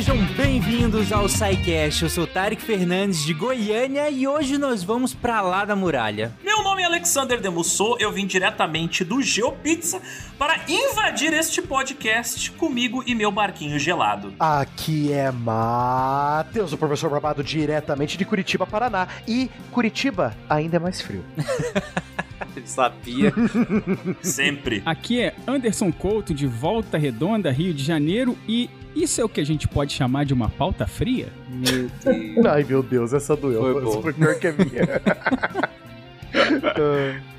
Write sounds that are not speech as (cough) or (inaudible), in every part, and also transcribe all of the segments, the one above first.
Sejam bem-vindos ao SciCast. Eu sou Tarek Fernandes de Goiânia e hoje nós vamos pra lá da muralha. Meu nome é Alexander Demussou, eu vim diretamente do GeoPizza para invadir este podcast comigo e meu barquinho gelado. Aqui é Matheus, o professor Barbado, diretamente de Curitiba, Paraná. E Curitiba ainda é mais frio. (laughs) Eu sabia. (laughs) Sempre. Aqui é Anderson Couto de Volta Redonda, Rio de Janeiro e isso é o que a gente pode chamar de uma pauta fria? Meu (laughs) Deus. Ai, meu Deus, essa doeu. Foi Essa boa. foi pior que a minha. (laughs)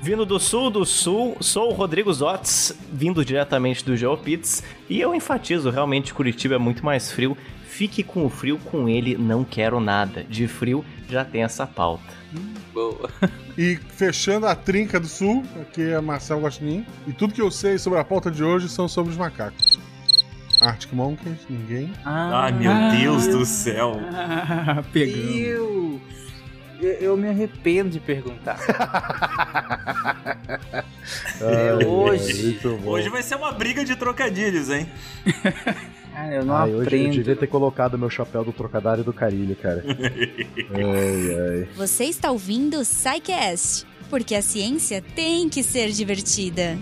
Vindo do sul do sul, sou o Rodrigo Zotz, vindo diretamente do GeoPits, e eu enfatizo, realmente Curitiba é muito mais frio. Fique com o frio, com ele não quero nada. De frio já tem essa pauta. Boa. (laughs) E fechando a trinca do sul, aqui é Marcelo Guaxinim. E tudo que eu sei sobre a pauta de hoje são sobre os macacos. Arctic Monkeys, ninguém. Ai, meu Ah. Deus do céu. Ah, (laughs) pegando. Eu, eu, me arrependo de perguntar. (laughs) É hoje. Hoje vai ser uma briga de trocadilhos, hein? Cara, eu não Ai, hoje eu aprendo. devia ter colocado meu chapéu do trocadilho e do carilho, cara. (laughs) ai, ai. Você está ouvindo o porque a ciência tem que ser divertida.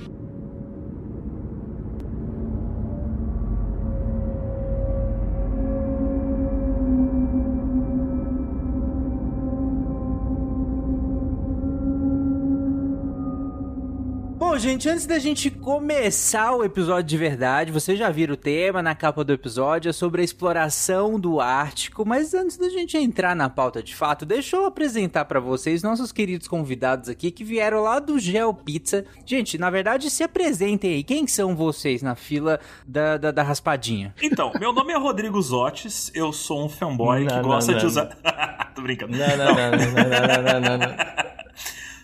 Gente, antes da gente começar o episódio de verdade, vocês já viram o tema na capa do episódio, é sobre a exploração do Ártico, mas antes da gente entrar na pauta de fato, deixa eu apresentar pra vocês nossos queridos convidados aqui que vieram lá do Gel Pizza. Gente, na verdade, se apresentem aí, quem são vocês na fila da, da, da raspadinha? Então, meu nome é Rodrigo Zotes, eu sou um fanboy Não, que não, gosta de não. usar. (laughs) Tô brincando. Não, não, não, não, não, não, não, não.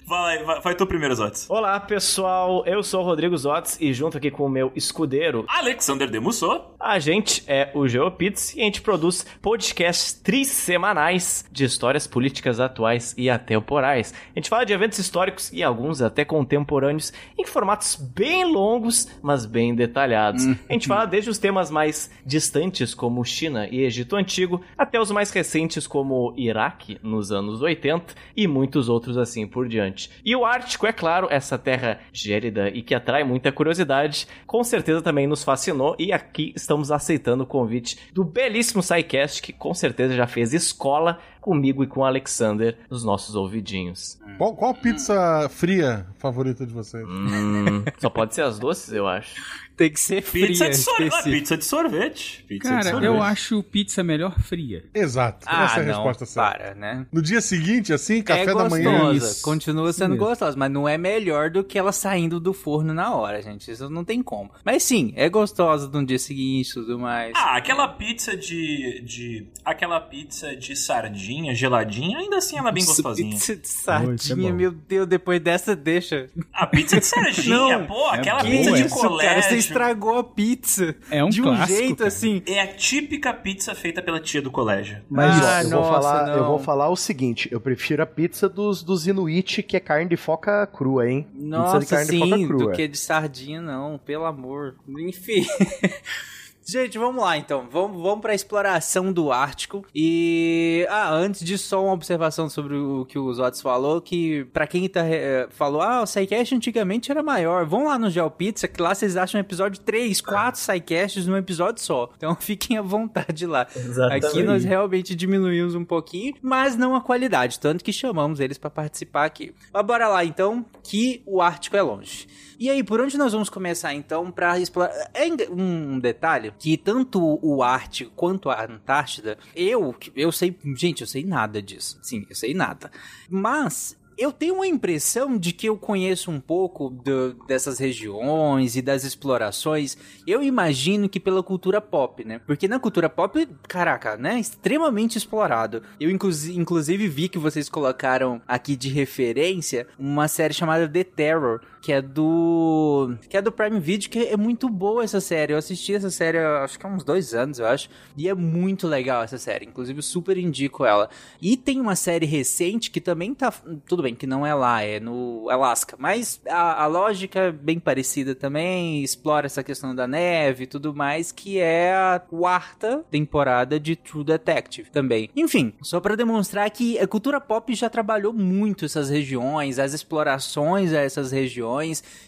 Vai, vai, vai tu primeiro, Zotes. Olá, pessoal, eu sou o Rodrigo Zotz e junto aqui com o meu escudeiro, Alexander Demussou. a gente é o GeoPits e a gente produz podcasts trissemanais de histórias políticas atuais e atemporais. A gente fala de eventos históricos e alguns até contemporâneos em formatos bem longos, mas bem detalhados. A gente fala desde os temas mais distantes, como China e Egito Antigo, até os mais recentes, como Iraque, nos anos 80, e muitos outros assim por diante. E o Ártico, é claro, essa terra gélida e que atrai muita curiosidade, com certeza também nos fascinou, e aqui estamos aceitando o convite do belíssimo SciCast, que com certeza já fez escola comigo e com o Alexander nos nossos ouvidinhos. Qual, qual pizza fria favorita de vocês? Hum, (laughs) só pode ser as doces, eu acho. Tem que ser fria, Pizza de, pizza de sorvete. Pizza de Cara, sorvete. eu acho pizza melhor fria. Exato. Ah, Essa é a não, resposta certa. para, né? No dia seguinte, assim, café é da gostosa, manhã. Isso. continua Isso sendo mesmo. gostosa, mas não é melhor do que ela saindo do forno na hora, gente. Isso não tem como. Mas sim, é gostosa no dia seguinte e tudo mais. Ah, aquela pizza de, de. Aquela pizza de sardinha geladinha, ainda assim ela é bem Nossa, gostosinha. Pizza de Oh, é sardinha, meu Deus, depois dessa deixa. A pizza de sardinha, Não, pô, é aquela boa, pizza de isso, colégio. cara, você estragou a pizza. É um de um clássico, jeito cara. assim. É a típica pizza feita pela tia do colégio. Mas Ah, ó, eu, vou nossa, falar, eu não. vou falar o seguinte: eu prefiro a pizza dos, dos Inuit, que é carne de foca crua, hein? pizza de Nossa, carne de foca sim, crua. do que de sardinha, não, pelo amor. Enfim. (laughs) Gente, vamos lá então. Vamos, vamos para a exploração do Ártico. E. Ah, antes disso, só uma observação sobre o que o Zotes falou: que pra quem tá, eh, falou, ah, o SciCast antigamente era maior. Vão lá no GeoPizza, que lá vocês acham um episódio 3, 4 SciCasts num episódio só. Então (laughs) fiquem à vontade lá. Aqui nós realmente diminuímos um pouquinho, mas não a qualidade, tanto que chamamos eles pra participar aqui. Mas bora lá então, que o Ártico é longe. E aí, por onde nós vamos começar então pra explorar? É um detalhe que tanto o Ártico quanto a Antártida, eu, eu sei, gente, eu sei nada disso. Sim, eu sei nada. Mas eu tenho uma impressão de que eu conheço um pouco do- dessas regiões e das explorações. Eu imagino que pela cultura pop, né? Porque na cultura pop, caraca, né? Extremamente explorado. Eu, inclusi- inclusive, vi que vocês colocaram aqui de referência uma série chamada The Terror, que é do. que é do Prime Video, que é muito boa essa série. Eu assisti essa série acho que há uns dois anos, eu acho. E é muito legal essa série. Inclusive, super indico ela. E tem uma série recente que também tá. Tudo bem, que não é lá, é no Alasca. Mas a, a lógica é bem parecida também, explora essa questão da neve e tudo mais, que é a quarta temporada de True Detective também. Enfim, só para demonstrar que a cultura pop já trabalhou muito essas regiões, as explorações a essas regiões,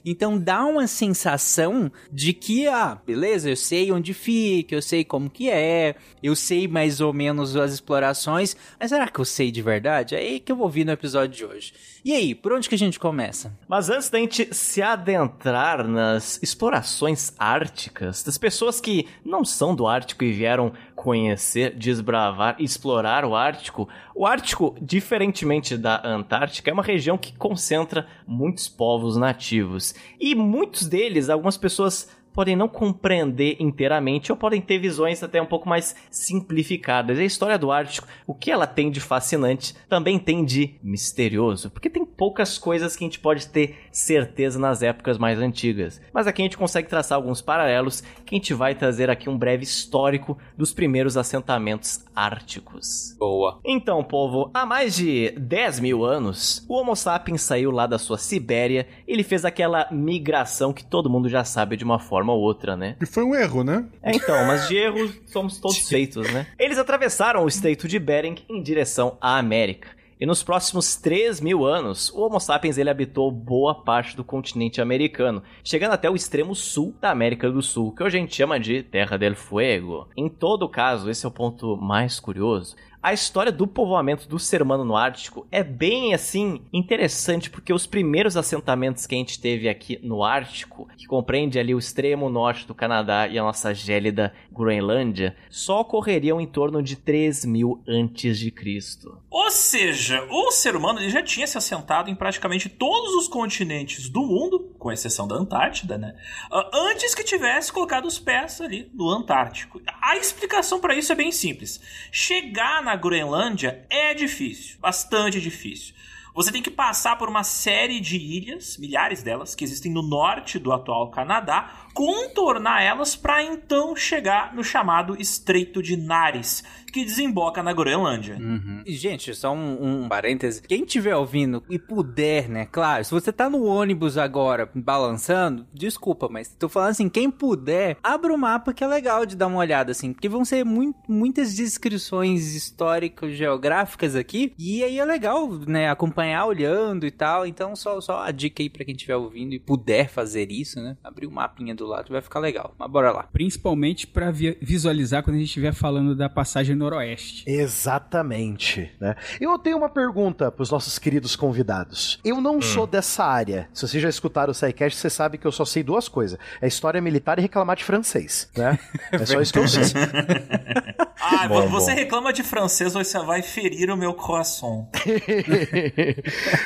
então dá uma sensação de que, ah, beleza, eu sei onde fica, eu sei como que é, eu sei mais ou menos as explorações, mas será que eu sei de verdade? É aí que eu vou vir no episódio de hoje. E aí, por onde que a gente começa? Mas antes da gente se adentrar nas explorações árticas, das pessoas que não são do Ártico e vieram conhecer, desbravar, explorar o Ártico, o Ártico, diferentemente da Antártica, é uma região que concentra muitos povos nativos. E muitos deles, algumas pessoas podem não compreender inteiramente ou podem ter visões até um pouco mais simplificadas. A história do Ártico, o que ela tem de fascinante, também tem de misterioso, porque tem poucas coisas que a gente pode ter certeza nas épocas mais antigas. Mas aqui a gente consegue traçar alguns paralelos que a gente vai trazer aqui um breve histórico dos primeiros assentamentos árticos. Boa. Então, povo, há mais de 10 mil anos, o Homo sapiens saiu lá da sua Sibéria e ele fez aquela migração que todo mundo já sabe de uma forma ou outra, né? E foi um erro, né? É, então, mas de erro somos todos (laughs) feitos, né? Eles atravessaram o Estreito de Bering em direção à América. E nos próximos 3 mil anos, o Homo sapiens ele habitou boa parte do continente americano, chegando até o extremo sul da América do Sul, que hoje a gente chama de Terra del Fuego. Em todo caso, esse é o ponto mais curioso. A história do povoamento do ser humano no Ártico é bem assim interessante porque os primeiros assentamentos que a gente teve aqui no Ártico, que compreende ali o extremo norte do Canadá e a nossa gélida Groenlândia, só ocorreriam em torno de 3 mil antes de Cristo. Ou seja, o ser humano ele já tinha se assentado em praticamente todos os continentes do mundo, com exceção da Antártida, né? Ah, Antes que tivesse colocado os pés ali no Antártico. A explicação para isso é bem simples. Chegar na Groenlândia é difícil, bastante difícil. Você tem que passar por uma série de ilhas, milhares delas, que existem no norte do atual Canadá, contornar elas para então chegar no chamado Estreito de Nares, que desemboca na Groenlândia. Uhum. E, gente, só um, um parêntese. Quem estiver ouvindo e puder, né? Claro, se você tá no ônibus agora balançando, desculpa, mas tô falando assim, quem puder, abra o mapa que é legal de dar uma olhada, assim, porque vão ser muito, muitas descrições histórico-geográficas aqui, e aí é legal, né? Acompanhar olhando e tal. Então, só, só a dica aí pra quem estiver ouvindo e puder fazer isso, né? Abrir o mapinha do lado vai ficar legal. Mas bora lá. Principalmente pra vi- visualizar quando a gente estiver falando da passagem noroeste. Exatamente, né? Eu tenho uma pergunta pros nossos queridos convidados. Eu não sou dessa área. Se vocês já escutaram o SciCast, você sabe que eu só sei duas coisas. É história militar e reclamar de francês, né? (laughs) É só isso que eu sei. (laughs) Ah, Bom, você bom. reclama de francês, você vai ferir o meu coração. (laughs)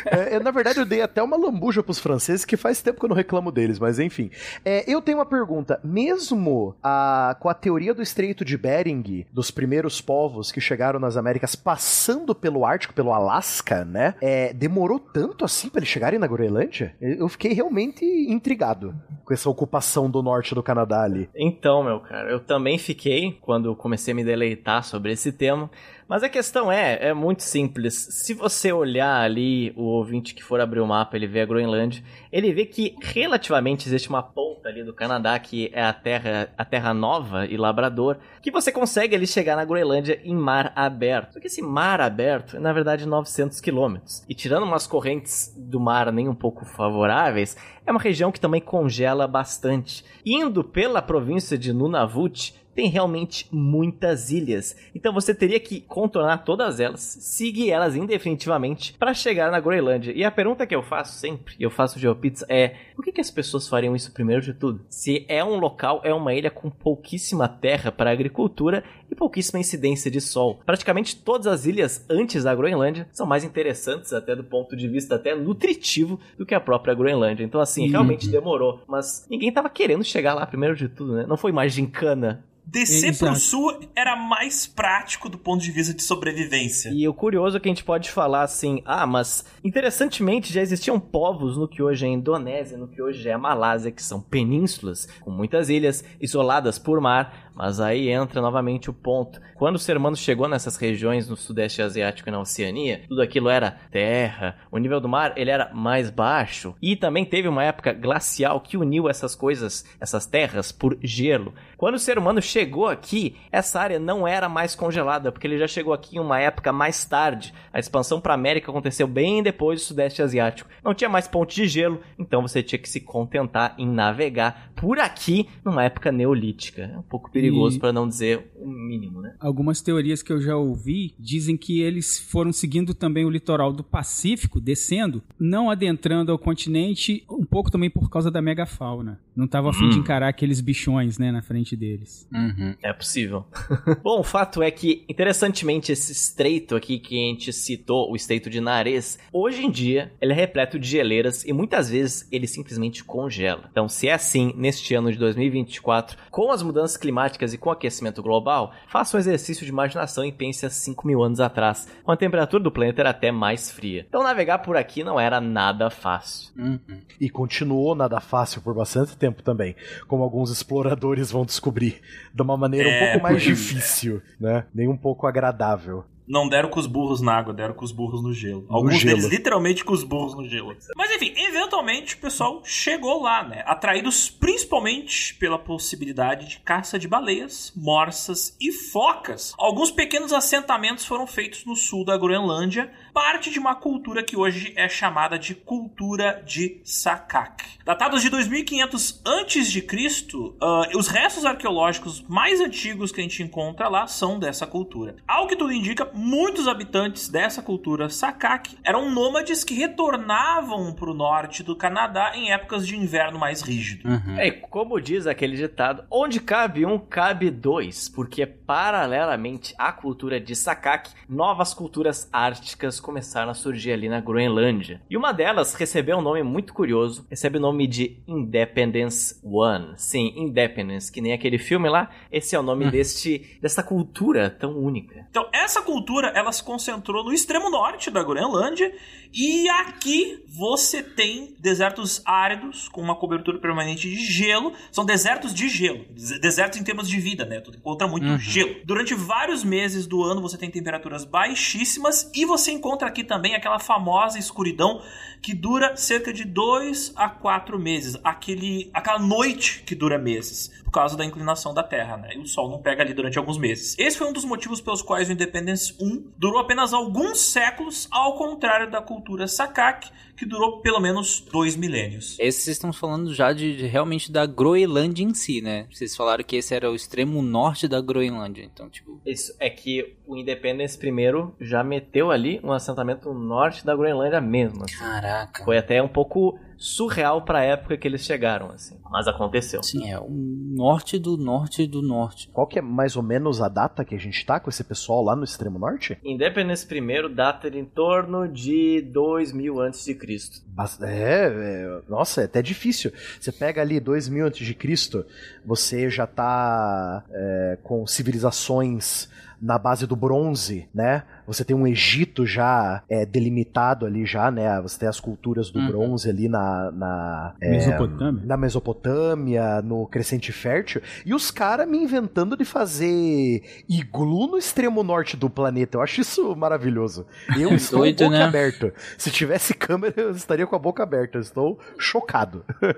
É, eu, na verdade, eu dei até uma lambuja pros franceses, que faz tempo que eu não reclamo deles, mas enfim. É, eu tenho uma pergunta. Mesmo a- com a teoria do Estreito de Bering, dos primeiros povos que chegaram nas Américas passando pelo Ártico, pelo Alasca, né? é, demorou tanto assim pra eles chegarem na Groenlândia? Eu fiquei realmente intrigado com essa ocupação do norte do Canadá ali. Então, meu cara, eu também fiquei quando comecei a me deleitar sobre esse tema. Mas a questão é, é muito simples. Se você olhar ali, o ouvinte que for abrir o mapa, ele vê a Groenlândia, ele vê que relativamente existe uma ponta ali do Canadá que é a terra, a terra nova e Labrador, que você consegue ali chegar na Groenlândia em mar aberto. Só que esse mar aberto é na verdade 900 quilômetros. E tirando umas correntes do mar nem um pouco favoráveis, é uma região que também congela bastante. Indo pela província de Nunavut, tem realmente muitas ilhas. Então você teria que contornar todas elas, seguir elas indefinitivamente para chegar na Groenlândia. E a pergunta que eu faço sempre, e eu faço GeoPizza, é: por que, que as pessoas fariam isso primeiro de tudo? Se é um local, é uma ilha com pouquíssima terra para agricultura e pouquíssima incidência de sol. Praticamente todas as ilhas antes da Groenlândia são mais interessantes até do ponto de vista até nutritivo do que a própria Groenlândia. Então assim, realmente demorou, mas ninguém tava querendo chegar lá primeiro de tudo, né? Não foi mais gincana Descer Exato. pro sul era mais prático do ponto de vista de sobrevivência. E o curioso é que a gente pode falar assim, ah, mas interessantemente já existiam povos no que hoje é a Indonésia, no que hoje é a Malásia, que são penínsulas com muitas ilhas isoladas por mar, Mas aí entra novamente o ponto. Quando o ser humano chegou nessas regiões no Sudeste Asiático e na Oceania, tudo aquilo era terra, o nível do mar ele era mais baixo e também teve uma época glacial que uniu essas coisas, essas terras por gelo. Quando o ser humano chegou aqui, essa área não era mais congelada, porque ele já chegou aqui em uma época mais tarde. A expansão para a América aconteceu bem depois do Sudeste Asiático. Não tinha mais ponte de gelo, então você tinha que se contentar em navegar por aqui numa época neolítica. É um pouco perigoso para não dizer o mínimo, né? Algumas teorias que eu já ouvi dizem que eles foram seguindo também o litoral do Pacífico, descendo, não adentrando ao continente, um pouco também por causa da megafauna. Não tava a fim de encarar aqueles bichões, né, na frente deles. Uhum. É possível. (laughs) Bom, o fato é que, interessantemente, esse estreito aqui que a gente citou, o estreito de Nares, hoje em dia ele é repleto de geleiras e muitas vezes ele simplesmente congela. Então, se é assim neste ano de 2024, com as mudanças climáticas e com o aquecimento global, faça um exercício de imaginação e pense há 5 mil anos atrás, quando a temperatura do planeta era até mais fria. Então, navegar por aqui não era nada fácil. Uhum. E continuou nada fácil por bastante tempo também, como alguns exploradores vão descobrir, de uma maneira um É, pouco mais porque- difícil, né? Nem um pouco agradável. Não deram com os burros na água, deram com os burros no gelo. Alguns gelo. deles literalmente com os burros no gelo. Mas enfim, eventualmente o pessoal chegou lá, né? Atraídos principalmente pela possibilidade de caça de baleias, morsas e focas. Alguns pequenos assentamentos foram feitos no sul da Groenlândia, parte de uma cultura que hoje é chamada de cultura de Sakak. Datados de 2500 antes de Cristo, ah, os restos arqueológicos mais antigos que a gente encontra lá são dessa cultura. Ao que tudo indica, muitos habitantes dessa cultura Sakak eram nômades que retornavam para o norte do Canadá em épocas de inverno mais rígido. Uhum. É, e como diz aquele ditado, onde cabe um, cabe dois, porque paralelamente à cultura de Sakak, novas culturas árticas começaram a surgir ali na Groenlândia. E uma delas recebeu um nome muito curioso, recebe o nome de Independence One. Sim, Independence, que nem aquele filme lá, esse é o nome deste dessa cultura tão única. Então, essa cultura, ela se concentrou no extremo norte da Groenlândia e aqui você tem desertos áridos com uma cobertura permanente de gelo. São desertos de gelo, des- desertos em termos de vida, né? Tu encontra muito gelo. Durante vários meses do ano você tem temperaturas baixíssimas e você encontra aqui também aquela famosa escuridão que dura cerca de 2 a 4 meses. Aquele, aquela noite que dura meses, por causa da inclinação da Terra, né? E o Sol não pega ali durante alguns meses. Esse foi um dos motivos pelos quais o Independence 1 durou apenas alguns séculos, ao contrário da cultura Sakak, que durou pelo menos dois milênios. Esse vocês estão falando já de, de realmente da Groenlândia em si, né? Vocês falaram que esse era o extremo norte da Groenlândia. Então, tipo. Isso é que o Independence primeiro já meteu ali um assentamento no norte da Groenlândia mesmo. assim. Caraca. Foi até um pouco surreal pra época que eles chegaram, assim. Mas aconteceu. Sim, é o norte do norte do norte. Qual que é mais ou menos a data que a gente tá com esse pessoal lá no extremo norte? Independence primeiro data em torno de 2000 a.C. Bas- É, é, nossa, é até difícil. Você pega ali 2000 antes de Cristo, você já tá é, com civilizações na base do bronze, né? Você tem um Egito já é, delimitado ali já, né? Você tem as culturas do Uhum. bronze ali na, na, é, Mesopotâmia. na Mesopotâmia, no Crescente Fértil, e os caras me inventando de fazer iglu no extremo norte do planeta. Eu acho isso maravilhoso. Eu (laughs) estou Doido, boca né? aberta. Se tivesse câmera, eu estaria com a boca aberta. Eu estou chocado. (laughs)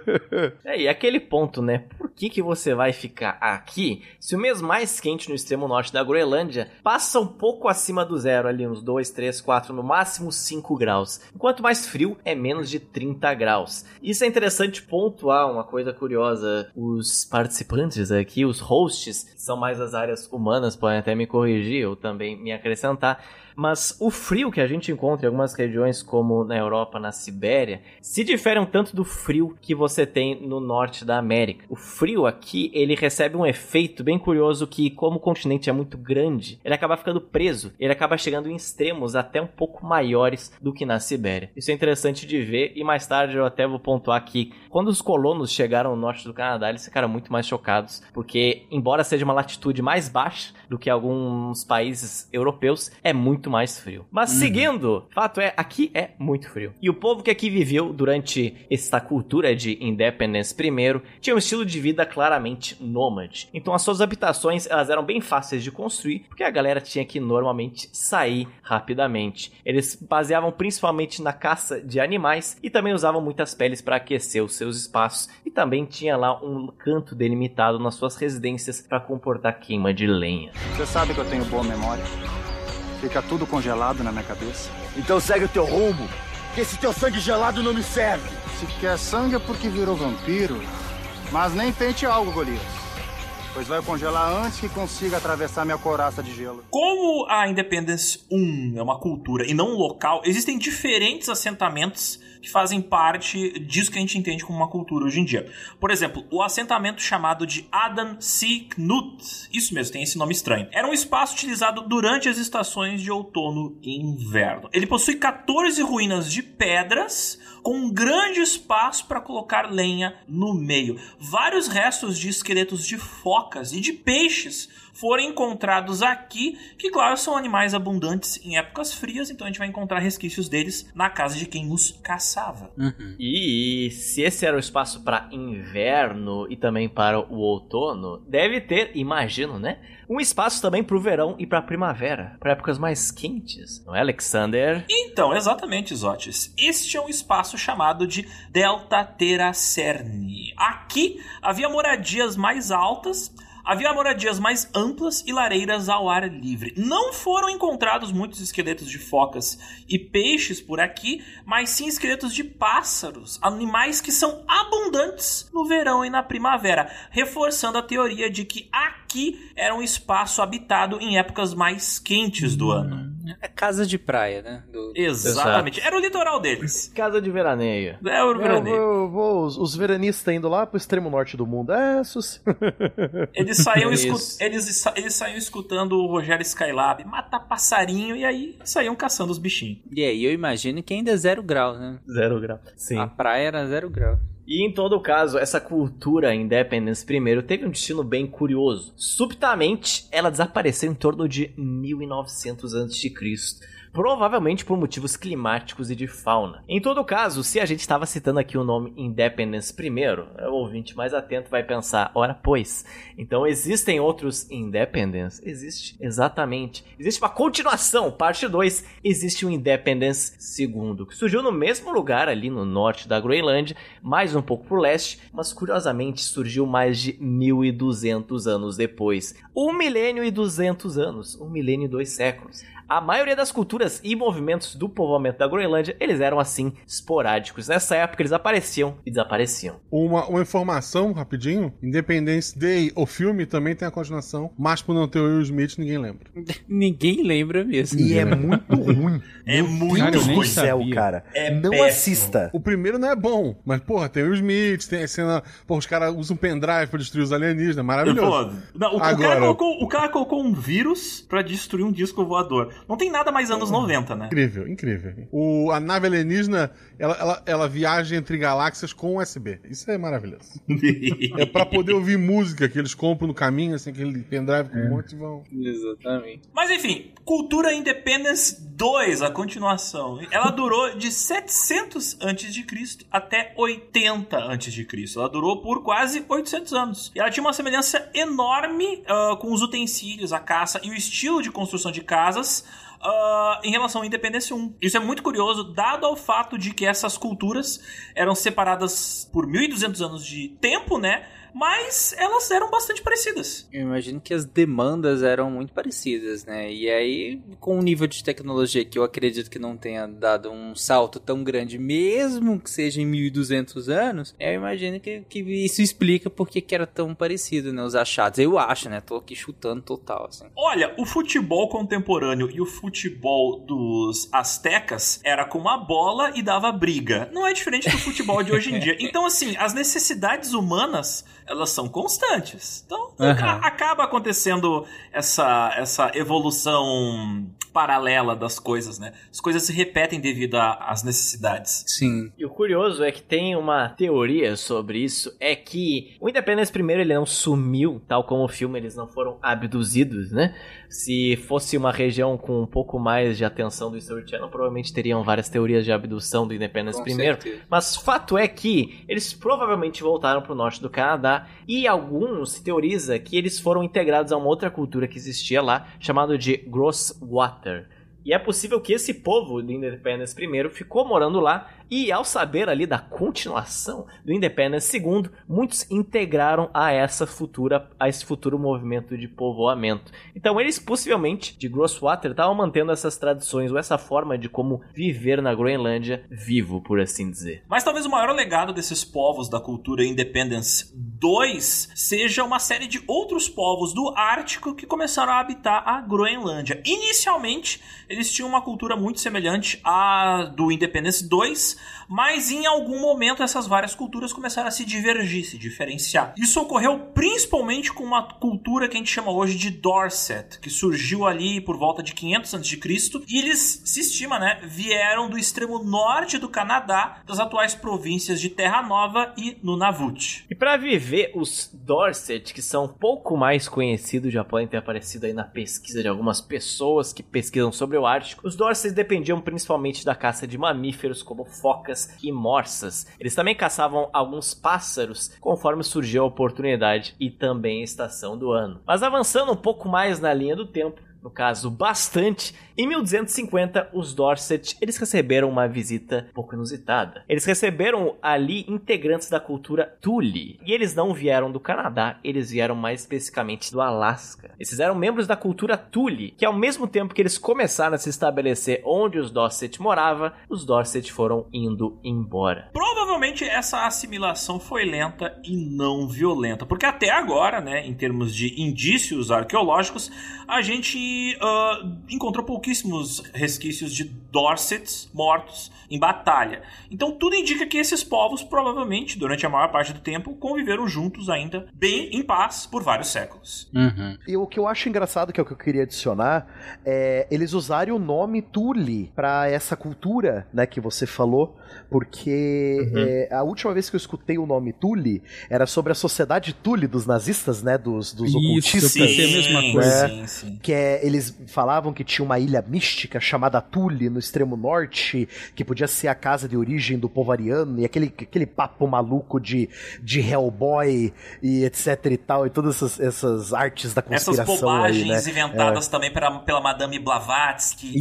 É, e aquele ponto, né? Por que, que você vai ficar aqui se o mês mais quente no extremo norte da Groenlândia passa um pouco acima do zero, ali uns 2, 3, 4, no máximo 5 graus? Enquanto mais frio, é menos de 30 graus. Isso é interessante pontuar uma coisa curiosa. Os participantes aqui, os hosts, são mais das áreas humanas, podem até me corrigir ou também me acrescentar. Mas o frio que a gente encontra em algumas regiões, como na Europa, na Sibéria, se difere um tanto do frio que você tem no norte da América. O frio aqui, ele recebe um efeito bem curioso que, como o continente é muito grande, ele acaba ficando preso. Ele acaba chegando em extremos até um pouco maiores do que na Sibéria. Isso é interessante de ver e mais tarde eu até vou pontuar que quando os colonos chegaram ao norte do Canadá, eles ficaram muito mais chocados, porque embora seja uma latitude mais baixa do que alguns países europeus, é muito muito mais frio. Mas seguindo, fato é, aqui é muito frio. E o povo que aqui viveu durante esta cultura de independence primeiro tinha um estilo de vida claramente nômade. Então as suas habitações elas eram bem fáceis de construir, porque a galera tinha que normalmente sair rapidamente. Eles baseavam principalmente na caça de animais e também usavam muitas peles para aquecer os seus espaços e também tinha lá um canto delimitado nas suas residências para comportar queima de lenha. Você sabe que eu tenho boa memória. Fica tudo congelado na minha cabeça. Então segue o teu rumo, que esse teu sangue gelado não me serve. Se quer sangue é porque virou vampiro. Mas nem tente algo, Golias. Pois vai congelar antes que consiga atravessar minha coraça de gelo. Como a Independence 1 é uma cultura e não um local, existem diferentes assentamentos que fazem parte disso que a gente entende como uma cultura hoje em dia. Por exemplo, o assentamento chamado de Adam C. Knut, isso mesmo, tem esse nome estranho, era um espaço utilizado durante as estações de outono e inverno. Ele possui 14 ruínas de pedras com um grande espaço para colocar lenha no meio. Vários restos de esqueletos de focas e de peixes foram encontrados aqui, que claro são animais abundantes em épocas frias, então a gente vai encontrar resquícios deles na casa de quem os caçava. E se esse era o espaço para inverno e também para o outono, deve ter, imagino, né? Um espaço também para o verão e para a primavera, para épocas mais quentes, não é, Alexander? Então, exatamente, Zotes. Este é um espaço chamado de Delta Terracerni. Aqui havia moradias mais altas, havia moradias mais amplas e lareiras ao ar livre. Não foram encontrados muitos esqueletos de focas e peixes por aqui, mas sim esqueletos de pássaros, animais que são abundantes no verão e na primavera, reforçando a teoria de que aqui era um espaço habitado em épocas mais quentes do ano. É casa de praia, né? Do- Exatamente. Era o litoral deles. Casa de veraneio. É o Eu veraneio. vou, vou- os, os veranistas indo lá pro extremo norte do mundo. É, sus... (laughs) Eles saíam, Isso. escu- eles, eles saíam escutando o Rogério Skylab matar passarinho e aí saíam caçando os bichinhos. E aí eu imagino que ainda é zero grau, né? Zero grau. Sim. A praia era zero grau. E em todo caso, essa cultura Independence primeiro teve um destino bem curioso. Subitamente, ela desapareceu em torno de 1900 a.C. Provavelmente por motivos climáticos e de fauna. Em todo caso, se a gente estava citando aqui o nome Independence primeiro, o ouvinte mais atento vai pensar, ora pois, então existem outros Independence? Existe, exatamente. Existe uma continuação, parte 2. Existe o Independence segundo, que surgiu no mesmo lugar ali no norte da Groenlândia, mais um pouco pro leste, mas curiosamente surgiu mais de 1200 anos depois. Um milênio e 200 anos, um milênio e dois séculos. A maioria das culturas e movimentos do povoamento da Groenlândia, eles eram assim, esporádicos. Nessa época eles apareciam e desapareciam. Uma, uma informação, rapidinho. Independence Day, o filme, também tem a continuação. Mas por não ter o Will Smith, ninguém lembra. (laughs) Ninguém lembra mesmo. E é muito (laughs) ruim. É muito Cara, nem do céu, sabia. cara. É não péssimo. assista. O primeiro não é bom, mas, porra, tem o Will Smith, tem a cena. Porra, os caras usam um pendrive pra destruir os alienígenas. Maravilhoso. Pô, não, o, o Agora- cara colocou, o cara colocou um vírus pra destruir um disco voador. Não tem nada mais anos 90, né? Incrível, incrível. O, a nave alienígena, ela, ela, ela viaja entre galáxias com USB. Isso é maravilhoso. (laughs) É pra poder ouvir música que eles compram no caminho, assim, aquele pendrive com um monte e vão. Exatamente. Mas enfim, Cultura Independence 2, a continuação. Ela durou de 700 a.C. até 80 a.C. Ela durou por quase 800 anos. E ela tinha uma semelhança enorme ah, com os utensílios, a caça e o estilo de construção de casas. Ah, em relação à Independência 1. Isso é muito curioso, dado ao fato de que essas culturas eram separadas por 1200 anos de tempo, né? Mas elas eram bastante parecidas. Eu imagino que as demandas eram muito parecidas, né? E aí, com o nível de tecnologia que eu acredito que não tenha dado um salto tão grande, mesmo que seja em 1200 anos, eu imagino que, que isso explica por que que era tão parecido, né? Os achados. Eu acho, né? Tô aqui chutando total, assim. Olha, o futebol contemporâneo e o futebol dos astecas era com uma bola e dava briga. Não é diferente do futebol de hoje em dia. (laughs) Então, assim, as necessidades humanas elas são constantes. Então, aca- acaba acontecendo essa, essa evolução paralela das coisas, né? As coisas se repetem devido às necessidades. Sim. E o curioso é que tem uma teoria sobre isso, é que o Independence primeiro ele não sumiu, tal como o filme, eles não foram abduzidos, né? Se fosse uma região com um pouco mais de atenção do History Channel, provavelmente teriam várias teorias de abdução do Independence Com primeiro. certeza. Mas fato é que eles provavelmente voltaram para o norte do Canadá e alguns se teoriza que eles foram integrados a uma outra cultura que existia lá, chamado de Grosswater. E é possível que esse povo do Independence primeiro ficou morando lá e ao saber ali da continuação do Independence segundo, muitos integraram a essa futura a esse futuro movimento de povoamento. Então eles possivelmente de Grosswater estavam mantendo essas tradições ou essa forma de como viver na Groenlândia vivo, por assim dizer. Mas talvez o maior legado desses povos da cultura Independence 2 seja uma série de outros povos do Ártico que começaram a habitar a Groenlândia. Inicialmente, eles tinham uma cultura muito semelhante à do Independence 2, mas em algum momento essas várias culturas começaram a se divergir, se diferenciar. Isso ocorreu principalmente com uma cultura que a gente chama hoje de Dorset, que surgiu ali por volta de 500 a.C. e eles, se estima, né, vieram do extremo norte do Canadá, das atuais províncias de Terra Nova e Nunavut. E para viver os Dorset, que são pouco mais conhecidos, já podem ter aparecido aí na pesquisa de algumas pessoas que pesquisam sobre o Ártico, os Dorset dependiam principalmente da caça de mamíferos como focas e morsas. Eles também caçavam alguns pássaros conforme surgiu a oportunidade e também a estação do ano. Mas avançando um pouco mais na linha do tempo, no caso bastante, em 1250 os Dorset eles receberam uma visita um pouco inusitada. Eles receberam ali integrantes da cultura Tule e eles não vieram do Canadá, eles vieram mais especificamente do Alasca. Eles eram membros da cultura Tule, que ao mesmo tempo que eles começaram a se estabelecer onde os Dorset morava, os Dorset foram indo embora. Provavelmente essa assimilação foi lenta e não violenta, porque até agora, né, em termos de indícios arqueológicos, a gente ah, encontrou pouquíssimos resquícios de Dorsets mortos em batalha. Então tudo indica que esses povos provavelmente, durante a maior parte do tempo, conviveram juntos ainda bem em paz por vários séculos. Uhum. E o que eu acho engraçado, que é o que eu queria adicionar, é eles usarem o nome Tule pra essa cultura, né, que você falou, porque é, a última vez que eu escutei o nome Tule era sobre a sociedade Tule dos nazistas, né, dos, dos Isso, ocultistas. eu pensei a mesma coisa. sim, sim. Que é, eles falavam que tinha uma ilha mística chamada Tule no extremo norte, que podia ser a casa de origem do povo ariano, e aquele, aquele papo maluco de, de Hellboy e etc e tal, e todas essas, essas artes da Essas conspiração bobagens aí, né? inventadas também pela, pela Madame Blavatsky.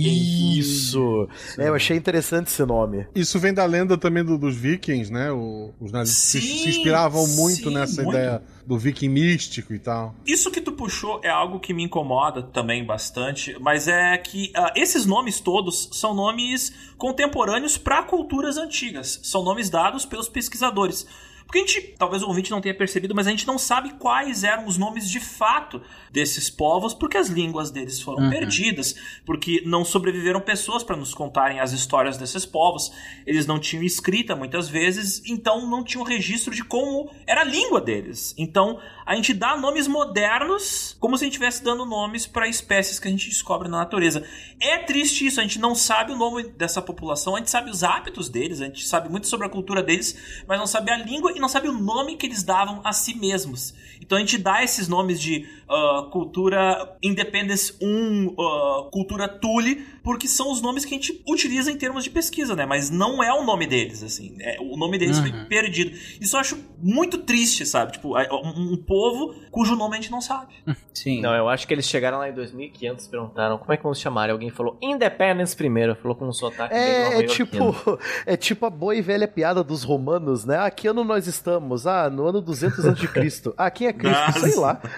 Isso! É, eu achei interessante esse nome. Isso vem da lenda também do- dos vikings, né? O- os nazistas se- Sim, se inspiravam muito sim, nessa muito. ideia do viking místico e tal. Isso que tu puxou é algo que me incomoda também bastante, mas é que ah, esses nomes todos são nomes contemporâneos para culturas antigas. São nomes dados pelos pesquisadores. Porque a gente, talvez o ouvinte não tenha percebido, mas a gente não sabe quais eram os nomes de fato desses povos, porque as línguas deles foram Uhum. perdidas, porque não sobreviveram pessoas para nos contarem as histórias desses povos. Eles não tinham escrita muitas vezes, então não tinham registro de como era a língua deles. Então a gente dá nomes modernos como se a gente estivesse dando nomes para espécies que a gente descobre na natureza. É triste isso, a gente não sabe o nome dessa população, a gente sabe os hábitos deles, a gente sabe muito sobre a cultura deles, mas não sabe a língua e não sabe o nome que eles davam a si mesmos. Então a gente dá esses nomes de ah, cultura Independence 1, ah, cultura Tule, porque são os nomes que a gente utiliza em termos de pesquisa, né? Mas não é o nome deles, assim. É, o nome deles foi Uhum. perdido. Isso eu acho muito triste, sabe? Tipo, um, um povo cujo nome a gente não sabe. Sim. Não, eu acho que eles chegaram lá em 2500 perguntaram como é que vamos chamar. E alguém falou Independence primeiro, falou com um sotaque bem É, é tipo, (laughs) é tipo a boa e velha piada dos romanos, né? Ah, que ano nós estamos? Ah, no ano 200 a.C. Ah, quem é Cristo? Nossa. Sei lá. (laughs)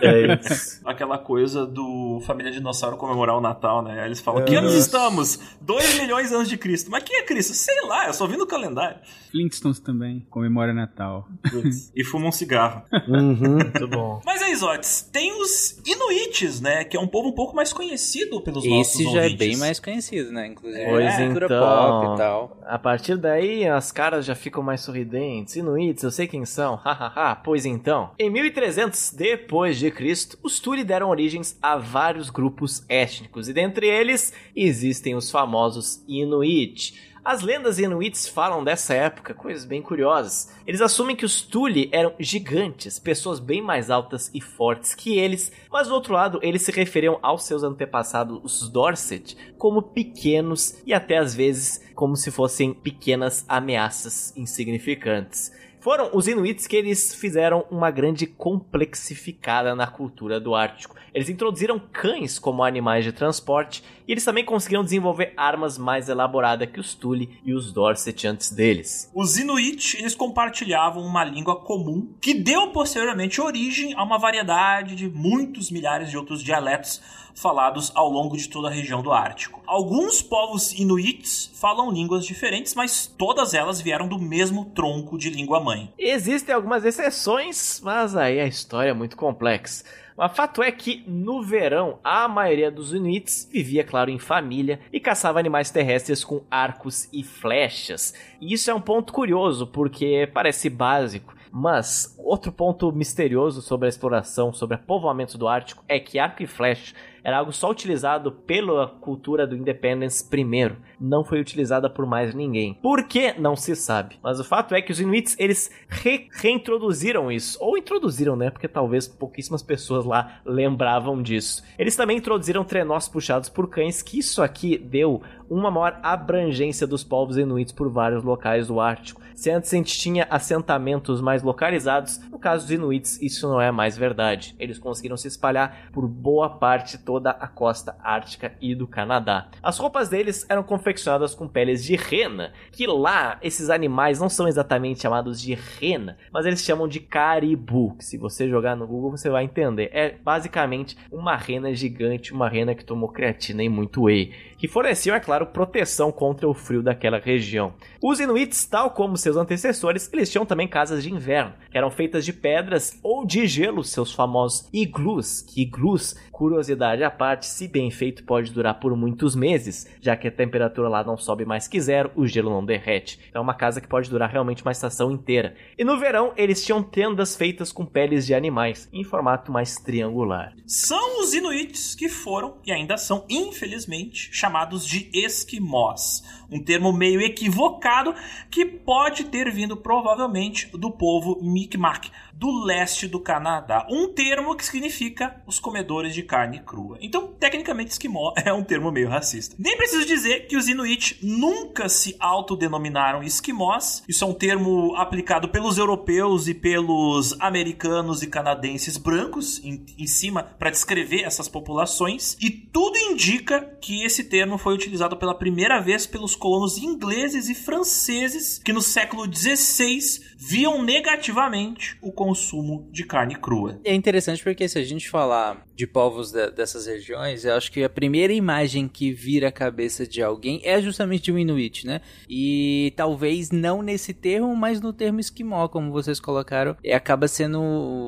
É isso. Aquela coisa do Família Dinossauro comemorar o Natal, né? Aí eles falam, É. que anos estamos? 2 milhões antes de Cristo. Mas quem é Cristo? Sei lá, eu só vi no calendário. Flintstones também, comemora Natal. Putz, (laughs) e fuma um cigarro. Uhum. Muito bom. Mas aí, Zotes, tem os Inuites, né? Que é um povo um pouco mais conhecido pelos nossos Esse já é ouvintes. bem mais conhecido, né? Inclusive, Pois é então. pop e tal. A partir daí, as caras já ficam mais sorridentes. Inuits, eu sei quem são. (laughs) Hahaha, pois então. Em 1300 depois de Cristo, os Tuli deram origens a vários grupos étnicos e dentre eles existem os famosos Inuit. As lendas inuits falam dessa época coisas bem curiosas. Eles assumem que os Tuli eram gigantes, pessoas bem mais altas e fortes que eles, mas do outro lado, eles se referiam aos seus antepassados, os Dorset, como pequenos e até às vezes como se fossem pequenas ameaças insignificantes. Foram os Inuits que eles fizeram uma grande complexificada na cultura do Ártico. Eles introduziram cães como animais de transporte e eles também conseguiram desenvolver armas mais elaboradas que os Tuli e os Dorset antes deles. Os Inuit, eles compartilhavam uma língua comum que deu posteriormente origem a uma variedade de muitos milhares de outros dialetos falados ao longo de toda a região do Ártico. Alguns povos inuits falam línguas diferentes, mas todas elas vieram do mesmo tronco de língua mãe. Existem algumas exceções, mas aí a história é muito complexa. Mas fato é que no verão a maioria dos Inuits vivia, claro, em família e caçava animais terrestres com arcos e flechas. E isso é um ponto curioso porque parece básico, mas outro ponto misterioso sobre a exploração, sobre o povoamento do Ártico é que arco e flecha era algo só utilizado pela cultura do Independence primeiro, não foi utilizada por mais ninguém. Por que? Não se sabe. Mas o fato é que os Inuits, eles re reintroduziram isso, ou introduziram, né, porque talvez pouquíssimas pessoas lá lembravam disso. Eles também introduziram trenós puxados por cães, que isso aqui deu uma maior abrangência dos povos inuits por vários locais do Ártico. Se antes a gente tinha assentamentos mais localizados, no caso dos inuits isso não é mais verdade. Eles conseguiram se espalhar por boa parte toda a costa ártica e do Canadá. As roupas deles eram confeccionadas com peles de rena, que lá esses animais não são exatamente chamados de rena, mas eles chamam de caribu. Se você jogar no Google você vai entender. É basicamente uma rena gigante, uma rena que tomou creatina e muito whey, que forneciam, é claro, proteção contra o frio daquela região. Os inuits, tal como seus antecessores, eles tinham também casas de inverno, que eram feitas de pedras ou de gelo, seus famosos iglus, que iglus, curiosidade à parte, se bem feito pode durar por muitos meses, já que a temperatura lá não sobe mais que zero, o gelo não derrete. Então é uma casa que pode durar realmente uma estação inteira. E no verão, eles tinham tendas feitas com peles de animais, em formato mais triangular. São os inuits que foram, e ainda são, infelizmente, chamados de esquimós. Um termo meio equivocado que pode ter vindo provavelmente do povo Mi'kmaq, do leste do Canadá. Um termo que significa os comedores de carne crua. Então, tecnicamente, esquimó (laughs) é um termo meio racista. Nem preciso dizer que os Inuit nunca se autodenominaram esquimós. Isso é um termo aplicado pelos europeus e pelos americanos e canadenses brancos em, em cima para descrever essas populações. E tudo indica que esse termo foi utilizado pela primeira vez pelos colonos ingleses e franceses que no século XVI viam negativamente o consumo de carne crua. É interessante porque se a gente falar de povos de, dessas regiões, eu acho que a primeira imagem que vira a cabeça de alguém é justamente de um Inuit, né? E talvez não nesse termo, mas no termo esquimó, como vocês colocaram, é, acaba sendo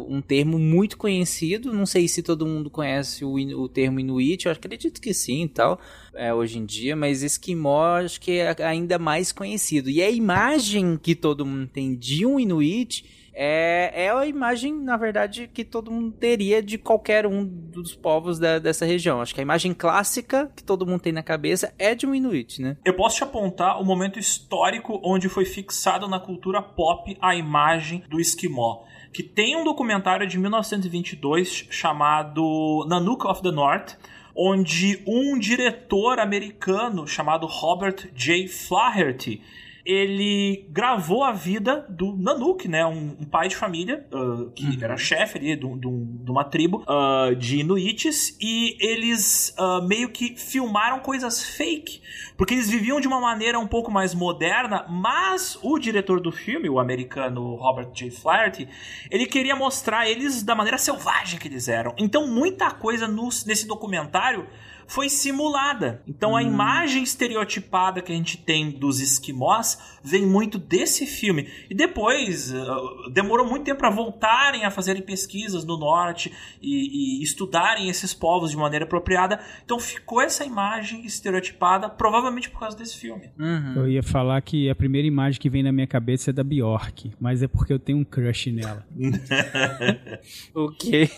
um termo muito conhecido. Não sei se todo mundo conhece o, o termo Inuit, eu acredito que sim e tal, é, hoje em dia, mas esquimó acho que é ainda mais conhecido. E a imagem que todo mundo tem de um Inuit é, é a imagem, na verdade, que todo mundo teria de qualquer um dos povos da, dessa região. Acho que a imagem clássica que todo mundo tem na cabeça é de um Inuit, né? Eu posso te apontar o momento histórico onde foi fixado na cultura pop a imagem do esquimó. Que tem um documentário de 1922 chamado Nanook of the North, onde um diretor americano chamado Robert J. Flaherty ele gravou a vida do Nanook, né? Um, um pai de família uh, que uhum. era chefe ali de, uma tribo uh, de Inuites e eles uh, meio que filmaram coisas fake porque eles viviam de uma maneira um pouco mais moderna, mas o diretor do filme, o americano Robert J. Flaherty, ele queria mostrar eles da maneira selvagem que eles eram. Então muita coisa nesse documentário foi simulada. Então a imagem estereotipada que a gente tem dos esquimós vem muito desse filme. E depois uh, demorou muito tempo para voltarem a fazerem pesquisas no norte e, e estudarem esses povos de maneira apropriada. Então ficou essa imagem estereotipada, provavelmente por causa desse filme. Uhum. Eu ia falar que a primeira imagem que vem na minha cabeça é da Bjork, mas é porque eu tenho um crush nela. (laughs) o quê?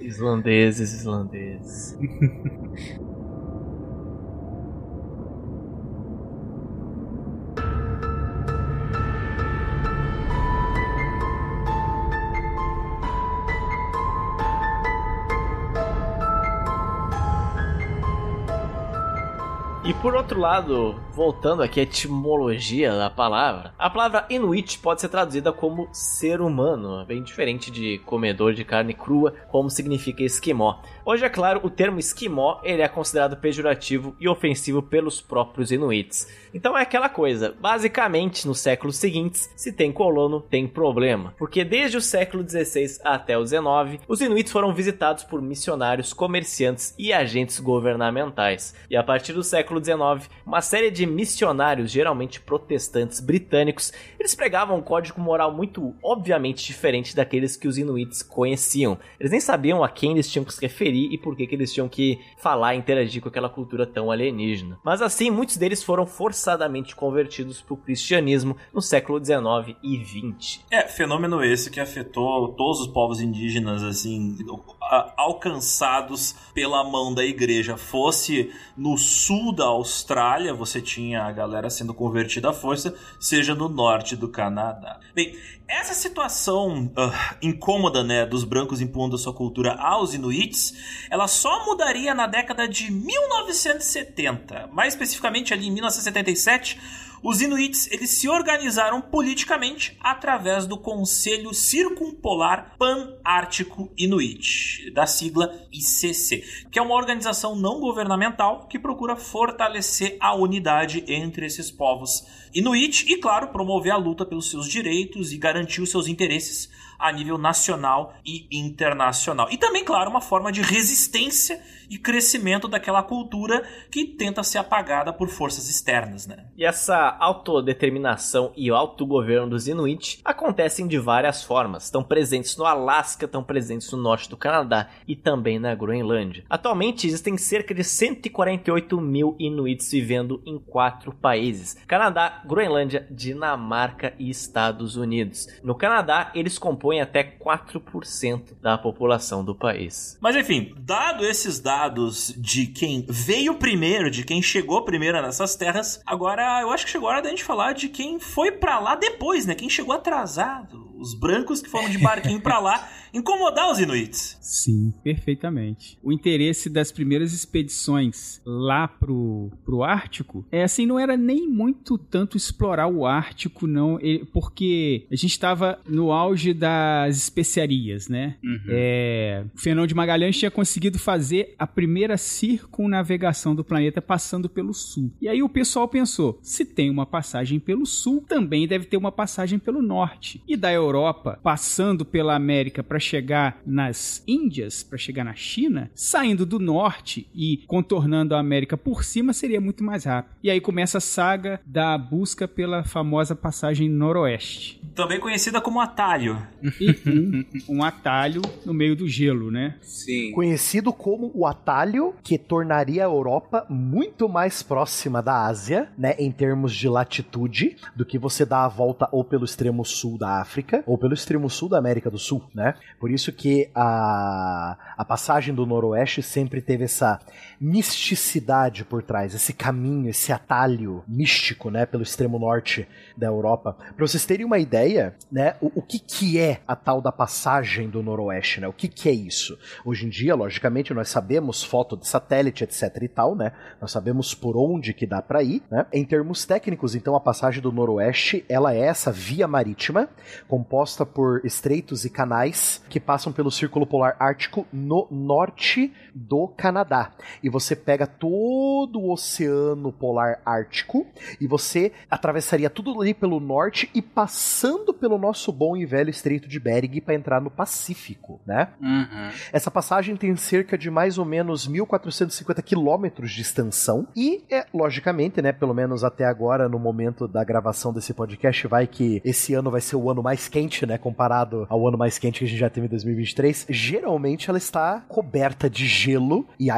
islandeses, islandeses. (laughs) E por outro lado, voltando aqui à etimologia da palavra, a palavra Inuit pode ser traduzida como ser humano, bem diferente de comedor de carne crua, como significa esquimó. Hoje, é claro, o termo esquimó ele é considerado pejorativo e ofensivo pelos próprios Inuits. Então é aquela coisa, basicamente nos séculos seguintes, se tem colono, tem problema. Porque desde o século XVI até o XIX, os Inuits foram visitados por missionários, comerciantes e agentes governamentais. E a partir do século XIX, uma série de missionários, geralmente protestantes britânicos, eles pregavam um código moral muito obviamente diferente daqueles que os Inuits conheciam. Eles nem sabiam a quem eles tinham que se referir e por que, que eles tinham que falar e interagir com aquela cultura tão alienígena. Mas assim, muitos deles foram forçadamente convertidos para o cristianismo no século XIX e XX. É, fenômeno esse que afetou todos os povos indígenas, assim, alcançados pela mão da igreja. Fosse no sul da Austrália, você tinha a galera sendo convertida à força, seja no norte do Canadá. Bem, essa situação uh, incômoda, né, dos brancos impondo a sua cultura aos inuits, ela só mudaria na década de 1970, mais especificamente ali em 1977 os Inuits eles se organizaram politicamente através do Conselho Circumpolar Pan-Ártico Inuit, da sigla ICC, que é uma organização não governamental que procura fortalecer a unidade entre esses povos Inuit e, claro, promover a luta pelos seus direitos e garantir os seus interesses a nível nacional e internacional. E também, claro, uma forma de resistência e crescimento daquela cultura que tenta ser apagada por forças externas, né? E essa autodeterminação e o autogoverno dos Inuit acontecem de várias formas. Estão presentes no Alasca, estão presentes no norte do Canadá e também na Groenlândia. Atualmente existem cerca de 148 mil Inuits vivendo em quatro países: Canadá, Groenlândia, Dinamarca e Estados Unidos. No Canadá, eles compõem compõe até 4% da população do país. Mas enfim, dado esses dados de quem veio primeiro, de quem chegou primeiro nessas terras, agora eu acho que chegou a hora da gente falar de quem foi para lá depois, né? Quem chegou atrasado. Os brancos que foram de barquinho para lá (laughs) incomodar os inuits. Sim, perfeitamente. O interesse das primeiras expedições lá pro, pro Ártico é assim, não era nem muito tanto explorar o Ártico, não, porque a gente estava no auge das especiarias, né? Uhum. É, o Fernão de Magalhães tinha conseguido fazer a primeira circunnavegação do planeta passando pelo sul. E aí o pessoal pensou: se tem uma passagem pelo sul, também deve ter uma passagem pelo norte. E da Europa, passando pela América para chegar nas Índias, para chegar na China, saindo do norte e contornando a América por cima seria muito mais rápido. E aí começa a saga da busca pela famosa passagem noroeste. Também conhecida como atalho. Uhum. um atalho no meio do gelo, né? Sim. Conhecido como o atalho que tornaria a Europa muito mais próxima da Ásia, né, em termos de latitude, do que você dar a volta ou pelo extremo sul da África ou pelo extremo sul da América do Sul, né? Por isso que a, a passagem do Noroeste sempre teve essa misticidade por trás, esse caminho, esse atalho místico, né, pelo extremo norte da Europa. Para vocês terem uma ideia, né, o, o, que que é a tal da passagem do Noroeste, né? O que que é isso? Hoje em dia, logicamente, nós sabemos foto de satélite, etc e tal, né? Nós sabemos por onde que dá para ir, né? Em termos técnicos, então, a passagem do Noroeste, ela é essa via marítima composta por estreitos e canais que passam pelo Círculo Polar Ártico no norte do Canadá. E você pega todo o Oceano Polar Ártico e você atravessaria tudo ali pelo norte e passando pelo nosso bom e velho Estreito de Bering para entrar no Pacífico, né? Uhum. Essa passagem tem cerca de mais ou menos 1.450 quilômetros de extensão e, é, logicamente, né, pelo menos até agora, no momento da gravação desse podcast, vai que esse ano vai ser o ano mais quente, né, comparado ao ano mais quente que a gente já teve em 2023. Geralmente ela está coberta de gelo e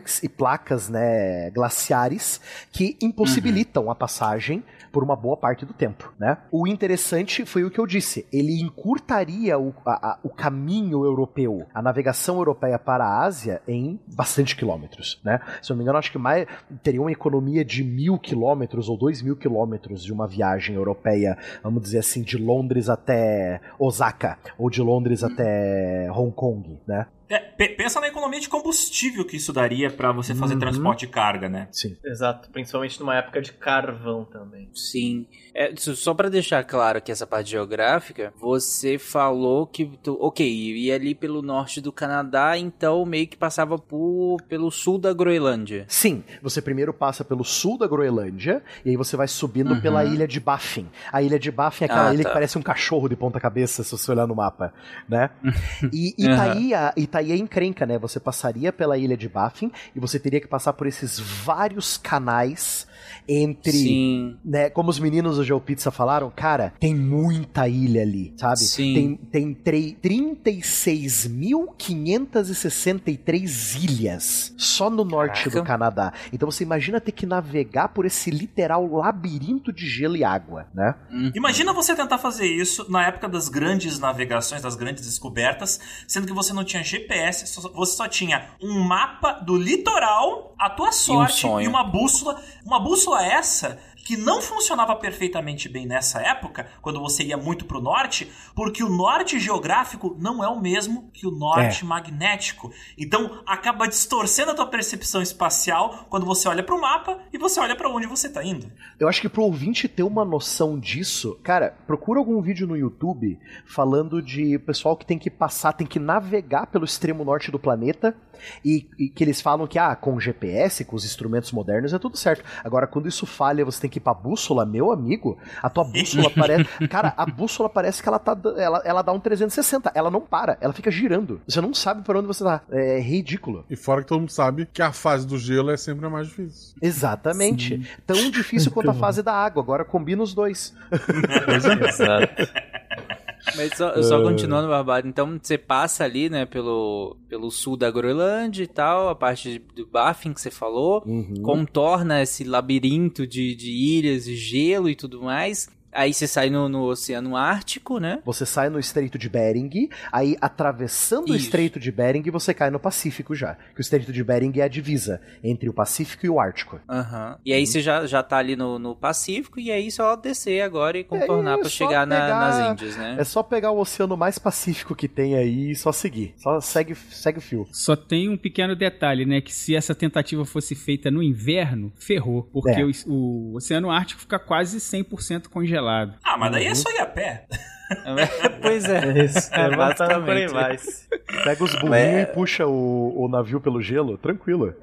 icebergs e placas, né, glaciares que impossibilitam a passagem por uma boa parte do tempo, né? O interessante foi o que eu disse, ele encurtaria o, a- a- o caminho europeu, a navegação europeia para a Ásia em bastante quilômetros, né? Se eu não me engano, acho que mais teria uma economia de mil quilômetros ou dois mil quilômetros de uma viagem europeia, vamos dizer assim, de Londres até Osaka ou de Londres até Hong Kong, né? É, pe- pensa na economia de combustível que isso daria pra você fazer Uhum. transporte de carga, né? Sim. Exato, principalmente numa época de carvão também. Sim. É, só pra deixar claro aqui essa parte geográfica, você falou que, tu, ok, ia ali pelo norte do Canadá, então meio que passava por, pelo sul da Groenlândia. Sim, você primeiro passa pelo sul da Groenlândia e aí você vai subindo Uhum. pela ilha de Baffin. A ilha de Baffin é aquela Ah, ilha tá. que parece um cachorro de ponta cabeça se você olhar no mapa, né? (laughs) E Uhum. Itaí, a- Itaí é encrenca, né? Você passaria pela ilha de Baffin e você teria que passar por esses vários canais entre Sim. né, como os meninos do GeoPizza falaram, cara, tem muita ilha ali, sabe? Sim. Tem, tem tre- 36.563 ilhas só no norte Caraca. do Canadá. Então você imagina ter que navegar por esse literal labirinto de gelo e água, né? Uhum. Imagina você tentar fazer isso na época das grandes navegações, das grandes descobertas, sendo que você não tinha GPS, você só tinha um mapa do litoral, a tua sorte sonho. e uma bússola. Uma bússola essa que não funcionava perfeitamente bem nessa época, quando você ia muito pro norte, porque o norte geográfico não é o mesmo que o norte magnético. Então acaba distorcendo a tua percepção espacial quando você olha pro mapa e você olha pra onde você tá indo. Eu acho que pro ouvinte ter uma noção disso, cara, procura algum vídeo no YouTube falando de pessoal que tem que passar, tem que navegar pelo extremo norte do planeta e, e que eles falam que, ah, com GPS, com os instrumentos modernos é tudo certo. Agora, quando isso falha, você tem que ir pra bússola, meu amigo, a tua bússola parece. (laughs) Cara, a bússola parece que ela tá. Ela, ela dá um 360, ela não para, ela fica girando. Você não sabe por onde você tá. É ridículo. E fora que todo mundo sabe que a fase do gelo é sempre a mais difícil. Exatamente. Tão difícil quanto a (laughs) fase da água. Agora combina os dois. Exato. (laughs) Mas só, só continuando, Barbado, então você passa ali, né, pelo, pelo sul da Groenlândia e tal, a parte do Baffin que você falou, Uhum. contorna esse labirinto de, de ilhas e gelo e tudo mais. Aí você sai no, no Oceano Ártico, né? Você sai no Estreito de Bering, aí atravessando o Isso. Estreito de Bering você cai no Pacífico já. Que o Estreito de Bering é a divisa entre o Pacífico e o Ártico. Aham. E aí você já, já tá ali no, no Pacífico, e aí só descer agora e contornar é pra só chegar na- pegar- nas Índias, né? É só pegar o oceano mais pacífico que tem aí e só seguir. Só segue, segue o fio. Só tem um pequeno detalhe, né? Que se essa tentativa fosse feita no inverno, ferrou. Porque É. o, o Oceano Ártico fica quase 100% congelado. Ah, mas daí é só ir a pé. (laughs) pois é. Isso, É, aí basicamente. mais. Pega os burrinhos É. e puxa o, o navio pelo gelo, tranquilo.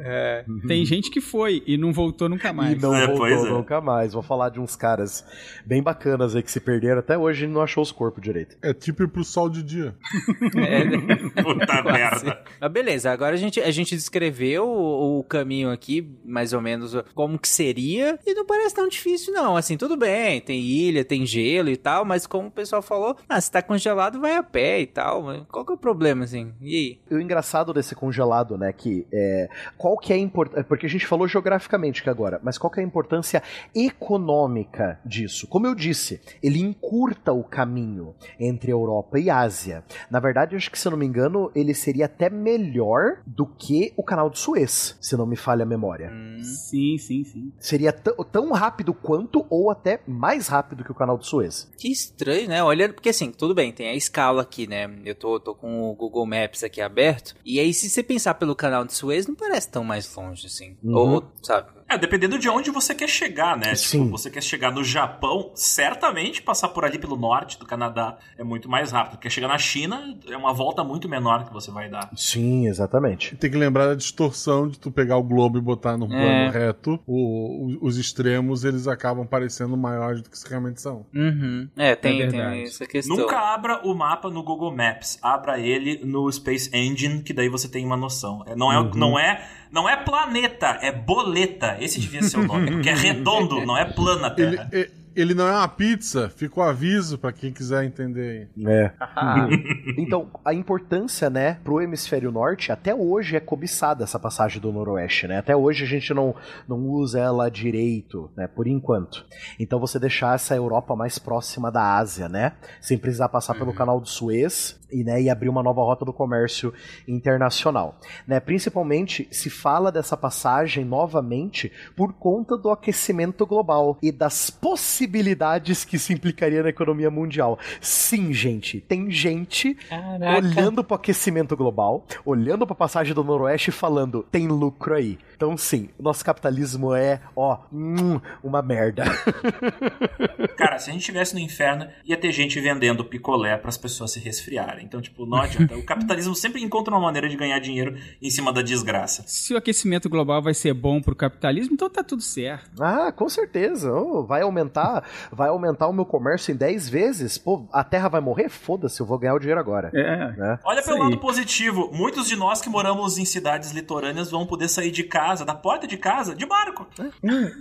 Tem gente que foi e não voltou nunca mais. E não É, voltou é. nunca mais. Vou falar de uns caras bem bacanas aí que se perderam. Até hoje gente não achou os corpos direito. É tipo ir pro sol de dia. (laughs) É, (laughs) Puta Quase. merda. Mas beleza, agora a gente, a gente descreveu o, o caminho aqui, mais ou menos como que seria, e não parece tão difícil não, assim, tudo bem, tem ilha, tem gelo e tal, mas como o pessoal falou, ah, se tá congelado, vai a pé e tal, qual que é o problema, assim, e aí? E o engraçado desse congelado, né, que é, qual que é a importância, porque a gente falou geograficamente que agora, mas qual que é a importância econômica disso? Como eu disse, ele encurta o caminho entre Europa e Ásia. Na verdade, acho que se eu não me engano, ele seria até melhor do que o canal de Suez, se não me falha a memória. Hum, Sim, sim, sim. Seria tão- rápido quanto ou até mais rápido que o canal de Suez. que estranho, né? Olhando, porque assim, tudo bem, tem a escala aqui, né? Eu tô, tô com o Google Maps aqui aberto, e aí se você pensar pelo canal de Suez, não parece tão mais longe, assim. Uhum. Ou, sabe? É, dependendo de onde você quer chegar, né? Sim. Tipo, você quer chegar no Japão, certamente passar por ali pelo norte do Canadá é muito mais rápido. Quer chegar na China, é uma volta muito menor que você vai dar. Sim, exatamente. Tem que lembrar da distorção de tu pegar o globo e botar num plano É. reto. O- o- os extremos, eles acabam parecendo maiores do que realmente são. Uhum. É, tem, É tem verdade. essa questão. Nunca abra o mapa no Google Maps. Abra ele no Space Engine, que daí você tem uma noção. É, Não é, Uhum. não é, não é planeta, é boleta. Esse devia ser o nome. Porque é redondo, não é plana a Ele, Terra. e- ele não é uma pizza, fica o aviso pra quem quiser entender aí. É. (laughs) Então, a importância, né, pro hemisfério norte, até hoje é cobiçada essa passagem do noroeste, né? Até hoje a gente não, não usa ela direito, né, por enquanto. Então você deixar essa Europa mais próxima da Ásia, né? Sem precisar passar pelo canal do Suez e, né, e abrir uma nova rota do comércio internacional. Né? Principalmente se fala dessa passagem novamente por conta do aquecimento global e das possibilidades que isso implicaria na economia mundial. Sim, gente, tem gente olhando pro aquecimento global, olhando pra passagem do Noroeste e falando, tem lucro aí. Então, sim, o nosso capitalismo é, ó, hum, uma merda. (laughs) Cara, se a gente estivesse no inferno, ia ter gente vendendo picolé para as pessoas se resfriarem. Então, tipo, não adianta. O capitalismo (laughs) sempre encontra uma maneira de ganhar dinheiro em cima da desgraça. Se o aquecimento global vai ser bom pro capitalismo, então tá tudo certo. ah, com certeza. Oh, vai aumentar, vai aumentar o meu comércio em 10 vezes. Pô, a Terra vai morrer? Foda-se, eu vou ganhar o dinheiro agora. É. Né? Olha pelo lado positivo. Muitos de nós que moramos em cidades litorâneas vão poder sair de casa, da porta de casa, de barco.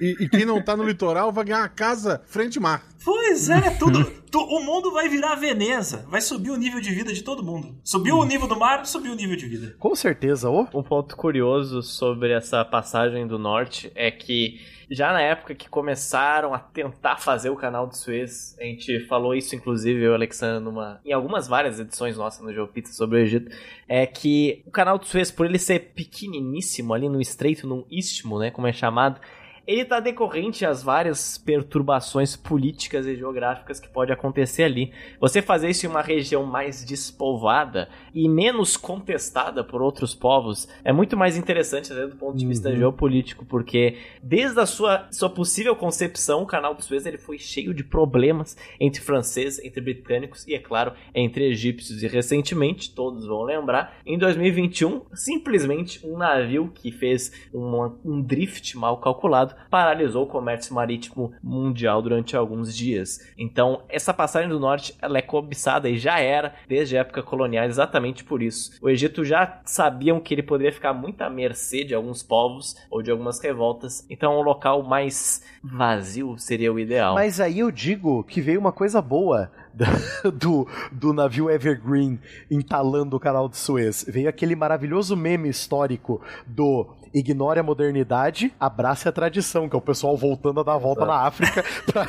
E, e quem não tá no litoral vai ganhar uma casa frente mar. Pois é, (laughs) tudo. tu- o mundo vai virar Veneza. Vai subir o nível de vida de todo mundo. Subiu o nível do mar, subiu o nível de vida. Com certeza, ô. Um ponto curioso sobre essa passagem do norte é que já na época que começaram a tentar fazer o canal de Suez, a gente falou isso inclusive eu e o Alexandre numa, em algumas várias edições nossas no GeoPizza sobre o Egito, é que o canal de Suez, por ele ser pequeniníssimo ali no estreito, num istmo, né, como é chamado, ele está decorrente às várias perturbações políticas e geográficas que pode acontecer ali. Você fazer isso em uma região mais despovoada e menos contestada por outros povos é muito mais interessante até do ponto de vista Uhum. geopolítico, porque desde a sua, sua possível concepção, o canal do Suez ele foi cheio de problemas entre franceses, entre britânicos e, é claro, entre egípcios. E recentemente, todos vão lembrar, em 2021, simplesmente um navio que fez uma- um drift mal calculado paralisou o comércio marítimo mundial durante alguns dias. Então, essa passagem do norte ela é cobiçada e já era desde a época colonial exatamente por isso. O Egito já sabiam que ele poderia ficar muito à mercê de alguns povos ou de algumas revoltas. Então, um local mais vazio seria o ideal. Mas aí eu digo que veio uma coisa boa (laughs) do, do navio Evergreen entalando o canal de Suez. Veio aquele maravilhoso meme histórico do ignore a modernidade, abrace a tradição, que é o pessoal voltando a dar a volta na África (laughs) pra,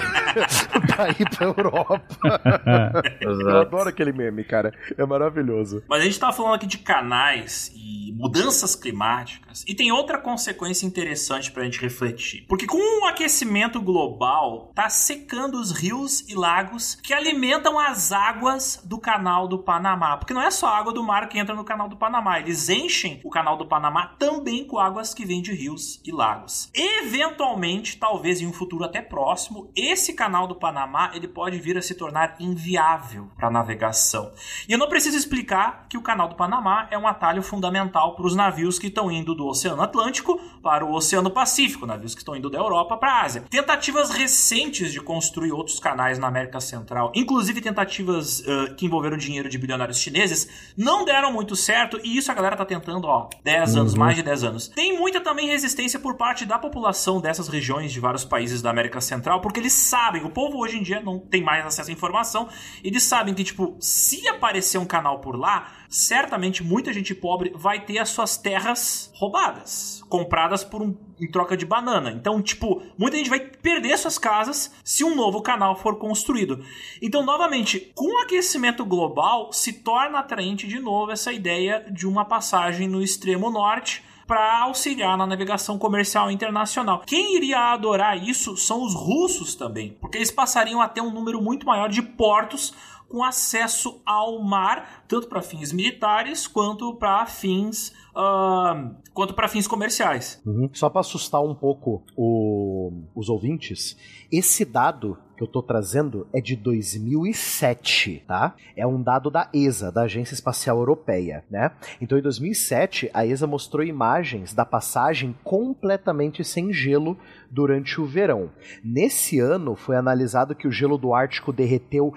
pra ir pra Europa. (laughs) Eu adoro aquele meme, cara. É maravilhoso. Mas a gente tava falando aqui de canais e mudanças climáticas. E tem outra consequência interessante pra gente refletir. Porque com o aquecimento global, tá secando os rios e lagos que alimentam as águas do canal do Panamá. Porque não é só a água do mar que entra no canal do Panamá. Eles enchem o canal do Panamá também com águas que vêm de rios e lagos. Eventualmente, talvez em um futuro até próximo, esse canal do Panamá ele pode vir a se tornar inviável para navegação. E eu não preciso explicar que o canal do Panamá é um atalho fundamental para os navios que estão indo do Oceano Atlântico para o Oceano Pacífico, navios que estão indo da Europa para a Ásia. Tentativas recentes de construir outros canais na América Central, inclusive tentativas eh, que envolveram dinheiro de bilionários chineses, não deram muito certo e isso a galera tá tentando, ó, 10 anos, mais de 10 anos. Tem muita também resistência por parte da população dessas regiões de vários países da América Central, porque eles sabem, o povo hoje em dia não tem mais acesso à informação, eles sabem que, tipo, se aparecer um canal por lá, certamente muita gente pobre vai ter as suas terras roubadas, compradas por um, em troca de banana. Então, tipo, muita gente vai perder suas casas se um novo canal for construído. Então, novamente, com o aquecimento global, se torna atraente de novo essa ideia de uma passagem no extremo norte para auxiliar na navegação comercial internacional. Quem iria adorar isso são os russos também, porque eles passariam a ter um número muito maior de portos com acesso ao mar, tanto para fins militares quanto para fins uh, quanto para fins comerciais. Uhum. Só para assustar um pouco o, os ouvintes, esse dado que eu tô trazendo é de 2007, tá? É um dado da ESA, da Agência Espacial Europeia, né? Então em 2007 a ESA mostrou imagens da passagem completamente sem gelo durante o verão. Nesse ano foi analisado que o gelo do Ártico derreteu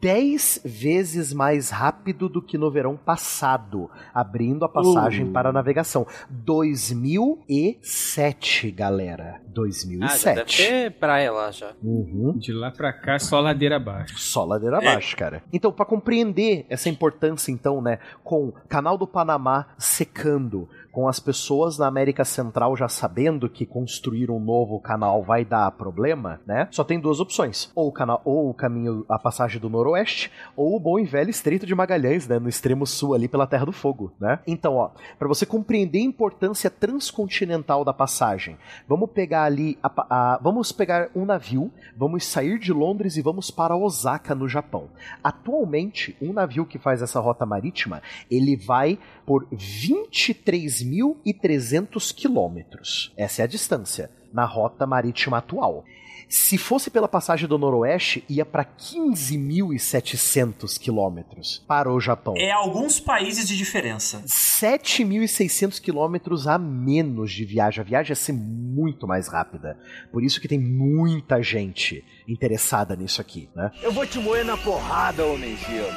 10 vezes mais rápido do que no verão passado, abrindo a passagem uh. para a navegação. 2007, galera. 2007. Ah, já deve ter praia lá já. Uhum. De lá pra cá, só ladeira abaixo. Só ladeira é. abaixo, cara. Então, para compreender essa importância, então, né, com Canal do Panamá secando, com as pessoas na América Central já sabendo que construir um novo canal vai dar problema, né? Só tem duas opções: ou o canal, ou o caminho, a passagem do Noroeste, ou o bom e velho Estreito de Magalhães, né, no extremo sul ali pela Terra do Fogo, né? Então, ó, para você compreender a importância transcontinental da passagem, vamos pegar ali, a, a, vamos pegar um navio, vamos sair de Londres e vamos para Osaka no Japão. Atualmente, um navio que faz essa rota marítima, ele vai por 23.300 quilômetros. Essa é a distância na rota marítima atual. Se fosse pela passagem do Noroeste, ia para 15.700 quilômetros para o Japão. É alguns países de diferença. 7.600 quilômetros a menos de viagem. A viagem ia ser muito mais rápida. Por isso que tem muita gente interessada nisso aqui, né? Eu vou te moer na porrada, homem gelo.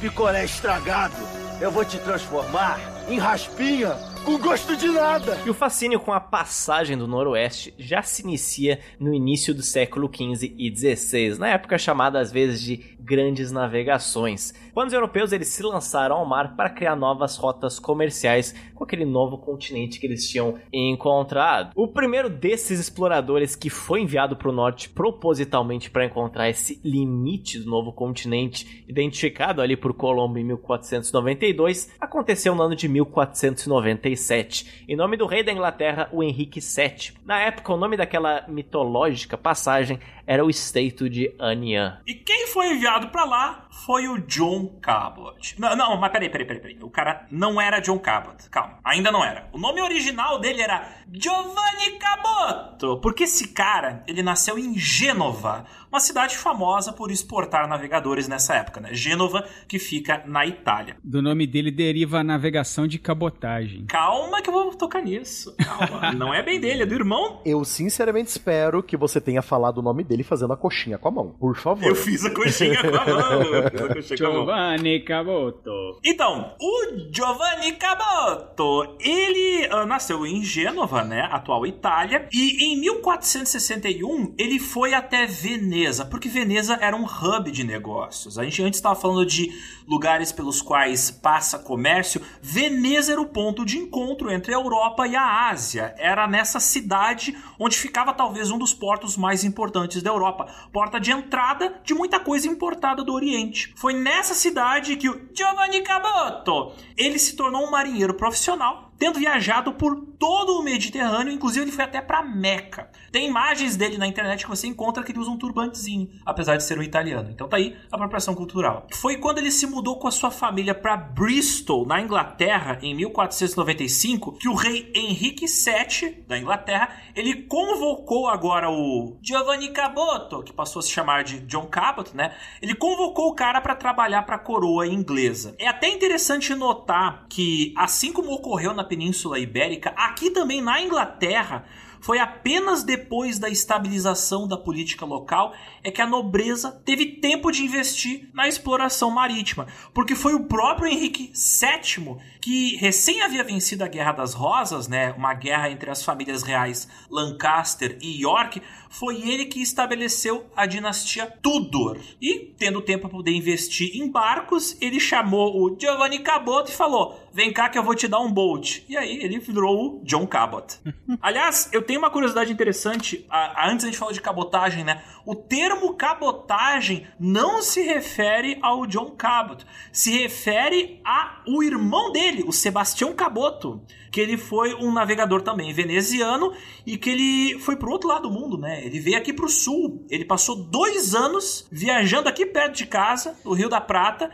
Picolé estragado eu vou te transformar em raspinha com gosto de nada. E o fascínio com a passagem do Noroeste já se inicia no início do século XV e XVI, na época chamada às vezes de grandes navegações. Quando os europeus eles se lançaram ao mar para criar novas rotas comerciais com aquele novo continente que eles tinham encontrado. O primeiro desses exploradores que foi enviado para o norte propositalmente para encontrar esse limite do novo continente, identificado ali por Colombo em 1492, aconteceu no ano de 1497, em nome do rei da Inglaterra, o Henrique VII. Na época, o nome daquela mitológica passagem era o Estreito de Anian. E quem foi enviado para lá foi o John Cabot. Não, não, mas peraí, peraí, peraí, peraí. O cara não era John Cabot. Calma, ainda não era. O nome original dele era Giovanni Caboto. Porque esse cara, ele nasceu em Gênova, uma cidade famosa por exportar navegadores nessa época, né? Gênova, que fica na Itália. Do nome dele deriva a navegação de cabotagem. Calma que eu vou tocar nisso. Calma. (laughs) não é bem dele, é do irmão. Eu sinceramente espero que você tenha falado o nome dele fazendo a coxinha com a mão. Por favor. Eu fiz a coxinha com a mão. Giovanni Caboto. Então, o Giovanni Caboto, ele uh, nasceu em Gênova, né? Atual Itália. E em 1461, ele foi até Veneza Veneza, porque Veneza era um hub de negócios. A gente antes estava falando de lugares pelos quais passa comércio. Veneza era o ponto de encontro entre a Europa e a Ásia. Era nessa cidade onde ficava talvez um dos portos mais importantes da Europa, porta de entrada de muita coisa importada do Oriente. Foi nessa cidade que o Giovanni Caboto ele se tornou um marinheiro profissional tendo viajado por todo o Mediterrâneo, inclusive ele foi até para Meca. Tem imagens dele na internet que você encontra que ele usa um turbantezinho, apesar de ser um italiano. Então tá aí a apropriação cultural. Foi quando ele se mudou com a sua família para Bristol, na Inglaterra, em 1495, que o rei Henrique VII da Inglaterra, ele convocou agora o Giovanni Caboto, que passou a se chamar de John Cabot, né? Ele convocou o cara para trabalhar para a coroa inglesa. É até interessante notar que assim como ocorreu na Península Ibérica, aqui também na Inglaterra, foi apenas depois da estabilização da política local é que a nobreza teve tempo de investir na exploração marítima, porque foi o próprio Henrique VII que recém havia vencido a Guerra das Rosas, né, uma guerra entre as famílias reais Lancaster e York, foi ele que estabeleceu a dinastia Tudor. E, tendo tempo para poder investir em barcos, ele chamou o Giovanni Cabot e falou: Vem cá que eu vou te dar um boat. E aí ele virou o John Cabot. (laughs) Aliás, eu tenho uma curiosidade interessante. A, a, antes a gente falou de cabotagem, né? O termo cabotagem não se refere ao John Cabot. Se refere ao irmão dele, o Sebastião Caboto. Que ele foi um navegador também veneziano e que ele foi pro outro lado do mundo, né? Ele veio aqui pro sul. Ele passou dois anos viajando aqui perto de casa, no Rio da Prata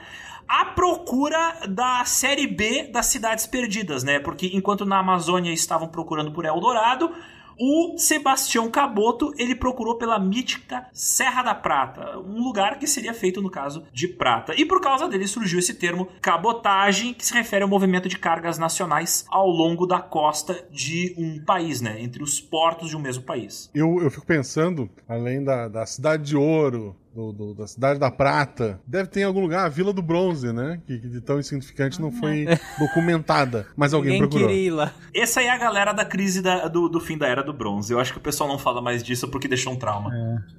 à procura da série B das Cidades Perdidas, né? Porque enquanto na Amazônia estavam procurando por Eldorado, o Sebastião Caboto, ele procurou pela mítica Serra da Prata, um lugar que seria feito no caso de prata. E por causa dele surgiu esse termo cabotagem, que se refere ao movimento de cargas nacionais ao longo da costa de um país, né, entre os portos de um mesmo país. Eu, eu fico pensando, além da, da Cidade de Ouro, do, do, da Cidade da Prata. Deve ter em algum lugar a Vila do Bronze, né? Que, que de tão insignificante não foi (laughs) documentada. Mas alguém Ninguém procurou. queria ir lá. Essa aí é a galera da crise da- do, do fim da Era do Bronze. Eu acho que o pessoal não fala mais disso porque deixou um trauma.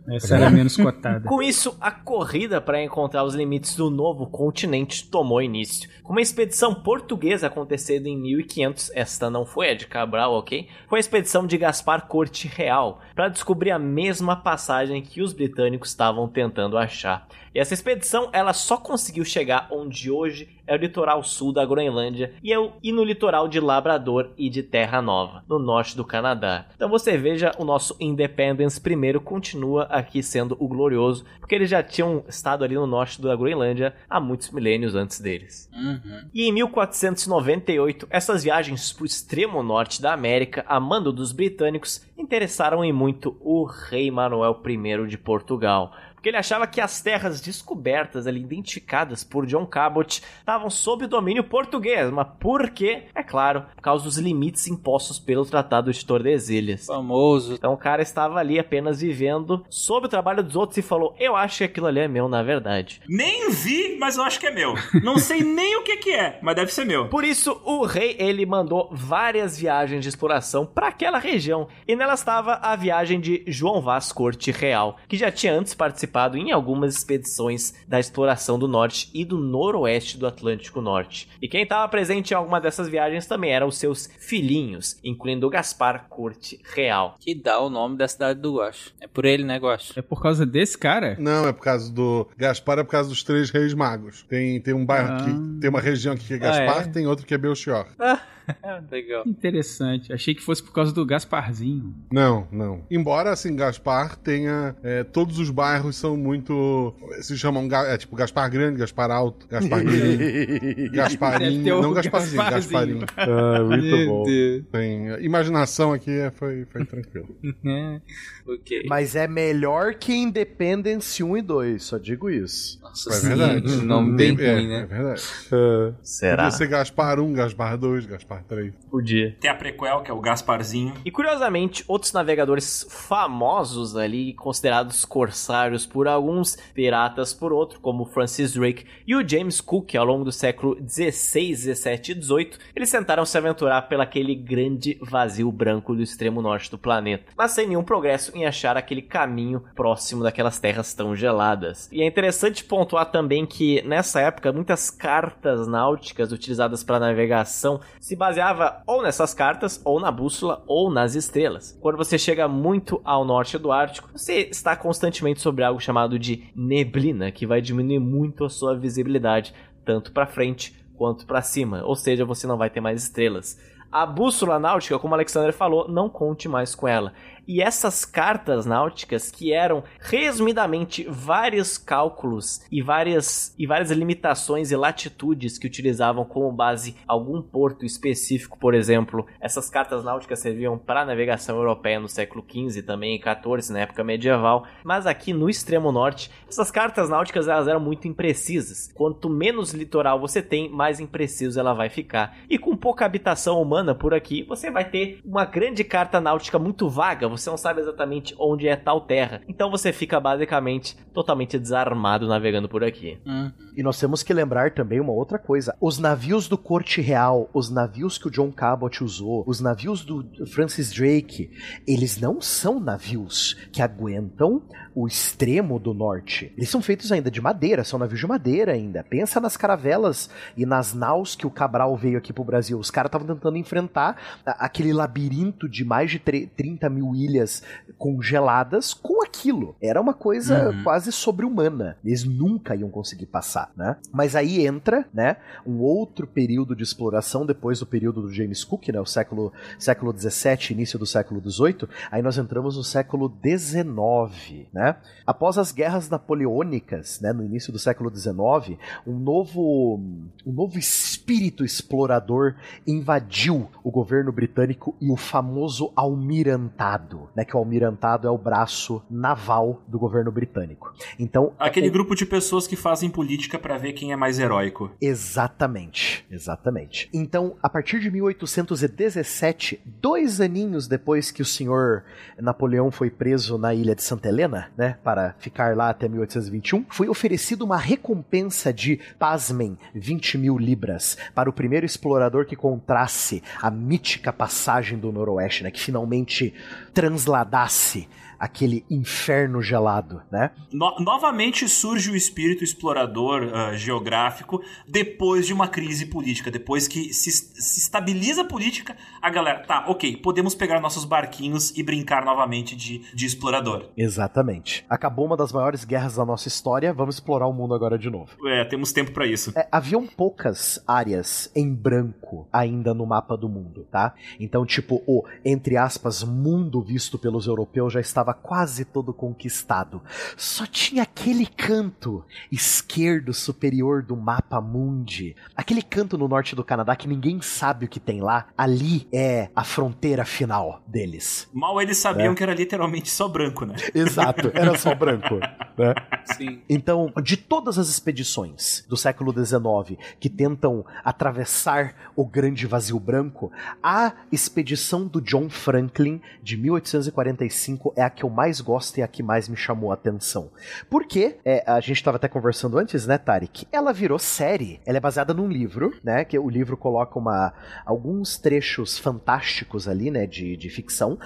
Essa era menos cotada. Com isso, a corrida para encontrar os limites do novo continente tomou início. Com uma expedição portuguesa acontecendo em 1500, esta não foi a de Cabral, ok? Foi a expedição de Gaspar Corte Real, para descobrir a mesma passagem que os britânicos estavam tentando achar. E essa expedição, ela só conseguiu chegar onde hoje é o litoral sul da Groenlândia e, é o- e no litoral de Labrador e de Terra Nova, no norte do Canadá. Então você veja, o nosso Independence primeiro continua aqui sendo o glorioso, porque eles já tinham estado ali no norte da Groenlândia há muitos milênios antes deles. Uhum. E em 1498, essas viagens para o extremo norte da América, a mando dos britânicos, interessaram em muito o rei Manuel I de Portugal. Porque ele achava que as terras descobertas ali, identificadas por John Cabot, estavam sob domínio português. Mas por quê? É claro, por causa dos limites impostos pelo Tratado de Tordesilhas. Famoso. Então o cara estava ali apenas vivendo sob o trabalho dos outros e falou: Eu acho que aquilo ali é meu, na verdade. Nem vi, mas eu acho que é meu. Não sei nem o que, que é, mas deve ser meu. Por isso, o rei ele mandou várias viagens de exploração para aquela região, e nela estava a viagem de João Vaz Corte Real, que já tinha antes participado em algumas expedições da exploração do norte e do noroeste do Atlântico Norte. E quem estava presente em alguma dessas viagens também eram os seus filhinhos, incluindo Gaspar Corte Real. Que dá o nome da cidade do Guacho. É por ele, né, Guacho? É por causa desse cara? Não, é por causa do. Gaspar é por causa dos três reis magos. Tem, tem um bairro Ah. que. Tem uma região aqui que é Gaspar, é? tem outro que é Belchior. (laughs) Legal. Interessante. Achei que fosse por causa do Gasparzinho. Não, não. Embora, assim, Gaspar tenha. é, todos os bairros são muito. Se chamam. É tipo Gaspar Grande, Gaspar Alto, Gaspar (laughs) Grande, Gasparinho. Não Gasparzinho. Gasparinho. (laughs) Ah, muito bom. Tem. Imaginação aqui é- foi, foi tranquilo. ok. Mas é melhor que Independence 1 e 2, só digo isso. Nossa, É verdade. nome bem é, ruim, É né? verdade. Será? Podia ser Gaspar 1, Gaspar 2, Gaspar 3. Podia. Tem a prequel, que é o Gasparzinho. E curiosamente, outros navegadores famosos ali, considerados corsários por alguns, piratas por outro, como Francis Drake e o James Cook, ao longo do século 16, 17 e 18, eles tentaram se aventurar pelaquele grande vazio branco do extremo norte do planeta, mas sem nenhum progresso em achar aquele caminho próximo daquelas terras tão geladas. E é interessante pontuar também que nessa época muitas cartas náuticas utilizadas para navegação se baseava ou nessas cartas, ou na bússola, ou nas estrelas. Quando você chega muito ao norte do Ártico, você está constantemente sobre algo chamado de neblina, que vai diminuir muito a sua visibilidade, tanto para frente quanto para cima, ou seja, você não vai ter mais estrelas. A bússola náutica, como o Alexander falou, não conte mais com ela. E essas cartas náuticas, que eram resumidamente vários cálculos e várias, e várias limitações e latitudes que utilizavam como base algum porto específico, por exemplo, essas cartas náuticas serviam para a navegação europeia no século XV também e XIV, na época medieval, mas aqui no extremo norte, essas cartas náuticas elas eram muito imprecisas. Quanto menos litoral você tem, mais impreciso ela vai ficar. E com pouca habitação humana por aqui, você vai ter uma grande carta náutica muito vaga, você não sabe exatamente onde é tal terra. Então você fica basicamente totalmente desarmado navegando por aqui. Hum. E nós temos que lembrar também uma outra coisa. Os navios do Corte Real, os navios que o John Cabot usou, os navios do Francis Drake, eles não são navios que aguentam o extremo do norte. Eles são feitos ainda de madeira, são navios de madeira ainda. Pensa nas caravelas e nas naus que o Cabral veio aqui pro Brasil. Os caras estavam tentando enfrentar aquele labirinto de mais de 30 mil ilhas congeladas com aquilo. Era uma coisa uhum. quase sobre-humana. Eles nunca iam conseguir passar, né? Mas aí entra, né, um outro período de exploração depois do período do James Cook, né, o século século 17, início do século 18. Aí nós entramos no século 19, né? Após as guerras napoleônicas, né, no início do século 19, um novo um novo espírito explorador invadiu o governo britânico e o famoso almirantado, né, que o almirantado é o braço naval do governo britânico. Então, aquele grupo de pessoas que fazem política para ver quem é mais heróico. Exatamente, exatamente. Então, a partir de 1817, dois aninhos depois que o senhor Napoleão foi preso na ilha de Santa Helena, né, para ficar lá até 1821, foi oferecido uma recompensa de, pasmem, 20 mil libras para o primeiro explorador que contrasse a mítica passagem do Noroeste, né, que finalmente transladasse aquele inferno gelado, né? No novamente surge o espírito explorador uh, geográfico depois de uma crise política, depois que se, se, estabiliza a política, a galera, tá, ok, podemos pegar nossos barquinhos e brincar novamente de, de explorador. Exatamente. Acabou uma das maiores guerras da nossa história, vamos explorar o mundo agora de novo. É, temos tempo para isso. É, haviam poucas áreas em branco ainda no mapa do mundo, tá? Então, tipo, o, entre aspas, mundo visto pelos europeus já estava estava quase todo conquistado. Só tinha aquele canto esquerdo superior do mapa mundi, aquele canto no norte do Canadá que ninguém sabe o que tem lá. Ali é a fronteira final deles. Mal eles sabiam é. que era literalmente só branco, né? Exato, era só (laughs) branco. né? Então, de todas as expedições do século XIX que tentam atravessar o grande vazio branco, a expedição do John Franklin de 1845 é a que eu mais gosto e a que mais me chamou a atenção. Porque, é, a gente estava até conversando antes, né, Tarek? Ela virou série. Ela é baseada num livro, né? Que o livro coloca uma, alguns trechos fantásticos ali, né? De, de ficção.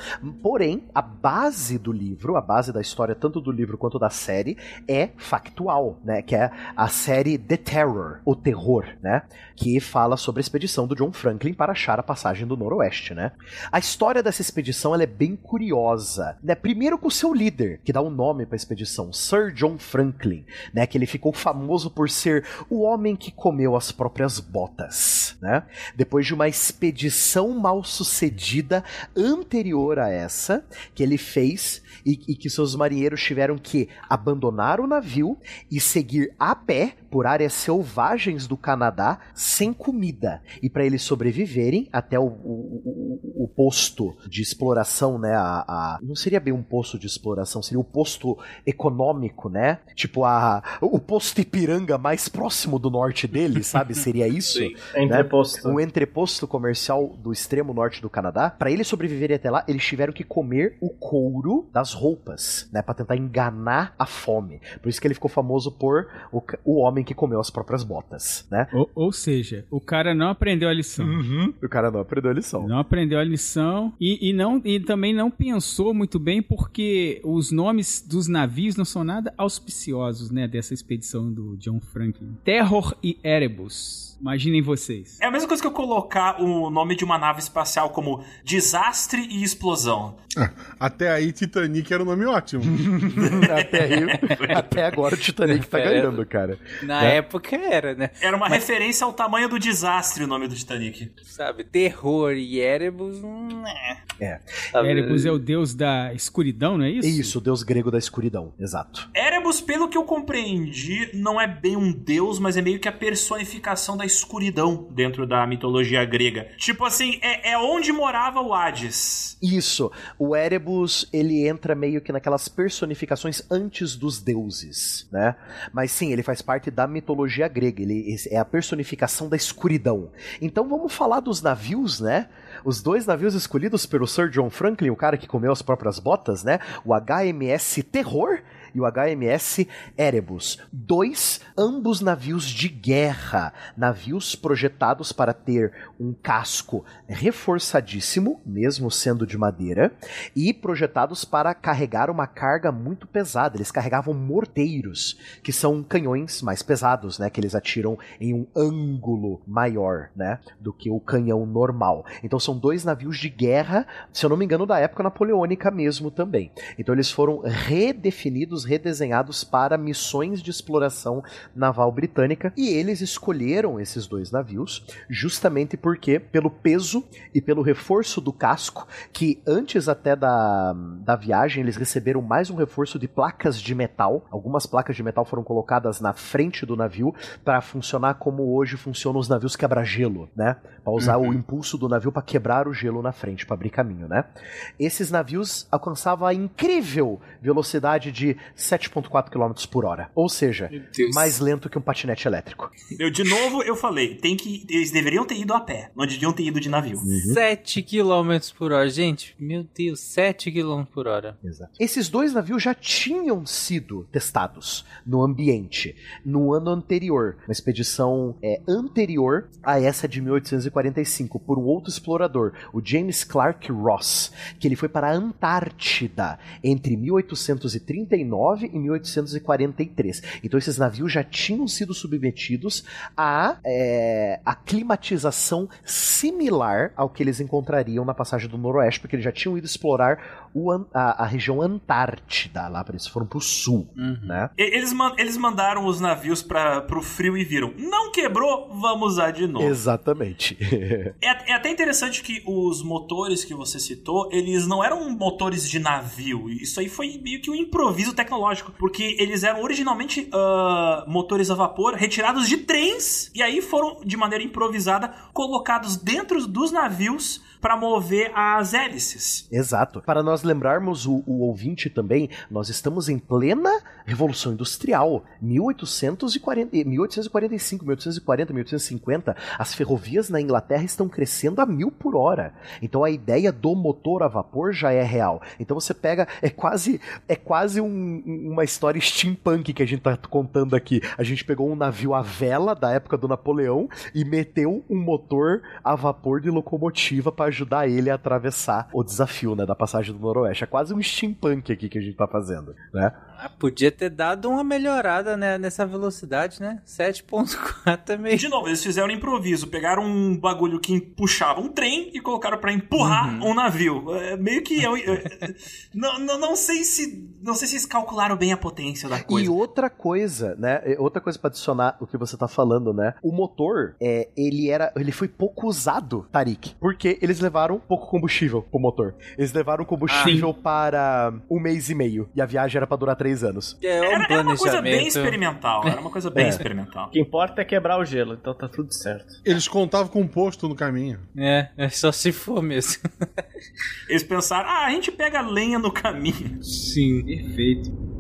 Porém, a base do livro, a base da história, tanto do livro quanto da série, é factual, né? Que é a série The Terror, o terror, né? Que fala sobre a expedição do John Franklin para achar a passagem do Noroeste, né? A história dessa expedição ela é bem curiosa, né? Primeiro com o seu líder, que dá o um nome para a expedição, Sir John Franklin, né, que ele ficou famoso por ser o homem que comeu as próprias botas, né? Depois de uma expedição mal sucedida anterior a essa, que ele fez e, e que seus marinheiros tiveram que abandonar o navio e seguir a pé por áreas selvagens do Canadá sem comida. E para eles sobreviverem até o, o, o, o, posto de exploração, né? A, a, não seria bem um posto de exploração, seria o posto econômico, né? Tipo a, o posto Ipiranga mais próximo do norte deles, sabe? Seria (laughs) isso? Sim. Né? Entreposto. Um entreposto comercial do extremo norte do Canadá. Para eles sobreviverem até lá, eles tiveram que comer o couro das roupas, né? Para tentar enganar a fome. Por isso que ele ficou famoso por o, o homem homem que comeu as próprias botas, né? Ou, ou seja, o cara não aprendeu a lição. Uhum. O cara não aprendeu a lição. Não aprendeu a lição e, e, não, e também não pensou muito bem porque os nomes dos navios não são nada auspiciosos, né? Dessa expedição do John Franklin. Terror e Erebus. Imaginem vocês. É a mesma coisa que eu colocar o nome de uma nave espacial como Desastre e Explosão. Ah, até aí, Titanic era um nome ótimo. (laughs) até, aí, até agora o Titanic tá ganhando, cara. Na é. época era, né? Era uma Mas... referência ao tamanho do desastre o nome do Titanic. Sabe, terror e Erebus. Hum, é. é. Erebus é o deus da escuridão, não é isso? Isso, o deus grego da escuridão, exato. Erebus, pelo que eu compreendi, não é bem um deus, mas é meio que a personificação da escuridão dentro da mitologia grega. Tipo assim, é, é onde morava o Hades. Isso. O Erebus, ele entra meio que naquelas personificações antes dos deuses, né? Mas sim, ele faz parte da mitologia grega. Ele é a personificação da escuridão. Então vamos falar dos navios, né? Os dois navios escolhidos pelo Sir John Franklin, o cara que comeu as próprias botas, né? O HMS Terror e o HMS Erebus. Dois, ambos navios de guerra. Navios projetados para ter um casco reforçadíssimo, mesmo sendo de madeira, e projetados para carregar uma carga muito pesada. Eles carregavam morteiros, que são canhões mais pesados, né? Que eles atiram em um ângulo maior, né? Do que o canhão normal. Então são dois navios de guerra, se eu não me engano, da época napoleônica mesmo também. Então eles foram redefinidos, redesenhados para missões de exploração naval britânica e eles escolheram esses dois navios justamente porque pelo peso e pelo reforço do casco, que antes até da, da viagem eles receberam mais um reforço de placas de metal. Algumas placas de metal foram colocadas na frente do navio para funcionar como hoje funcionam os navios quebra-gelo, né? Para usar uhum. o impulso do navio para quebrar o gelo na frente, para abrir caminho, né? Esses navios alcançavam a incrível velocidade de 7.4 km por hora, ou seja, mais lento que um patinete elétrico. Eu de novo eu falei, tem que eles deveriam ter ido a pé, não deviam ter ido de navio. Uhum. 7 km por hora, gente, meu Deus, 7 km por hora. Exato. Esses dois navios já tinham sido testados no ambiente no ano anterior, uma expedição é, anterior a essa de 1845 por um outro explorador, o James Clark Ross, que ele foi para a Antártida entre 1839 e 1843. Então esses navios já tinham sido submetidos a, é, a climatização similar ao que eles encontrariam na passagem do Noroeste, porque eles já tinham ido explorar o, a, a, região Antártida, lá para eles foram para o sul, uhum. né? Eles, eles mandaram os navios para o frio e viram, não quebrou, vamos usar de novo. Exatamente. (laughs) é, é até interessante que os motores que você citou, eles não eram motores de navio, isso aí foi meio que um improviso tecnológico, porque eles eram originalmente uh, motores a vapor retirados de trens, e aí foram, de maneira improvisada, colocados dentro dos navios para mover as hélices. Exato. Para nós lembrarmos o, o, ouvinte também, nós estamos em plena Revolução Industrial. 1840, 1845, 1840, 1850, as ferrovias na Inglaterra estão crescendo a mil por hora. Então a ideia do motor a vapor já é real. Então você pega, é quase, é quase um, uma história steampunk que a gente está contando aqui. A gente pegou um navio à vela da época do Napoleão e meteu um motor a vapor de locomotiva para ajudar ele a atravessar o desafio, né, da passagem do Noroeste. É quase um steampunk aqui que a gente tá fazendo, né? Ah, podia ter dado uma melhorada né, nessa velocidade, né? 7.4 é meio... De novo, eles fizeram um improviso. Pegaram um bagulho que puxava um trem e colocaram para empurrar uhum. um navio. É, meio que... Eu, eu, (laughs) não, não, não sei se... Não sei se eles calcularam bem a potência da coisa. E outra coisa, né? Outra coisa para adicionar o que você tá falando, né? O motor, é, ele era... Ele foi pouco usado, Tarik. Porque eles levaram pouco combustível pro motor. Eles levaram combustível ah, para um mês e meio. E a viagem era para durar três anos. É, um era, era, uma coisa bem experimental. Era uma coisa bem é. experimental. O que importa é quebrar o gelo, então tá tudo certo. Eles contavam com um posto no caminho. É, é só se for mesmo. Eles pensaram, ah, a gente pega lenha no caminho. Sim, perfeito.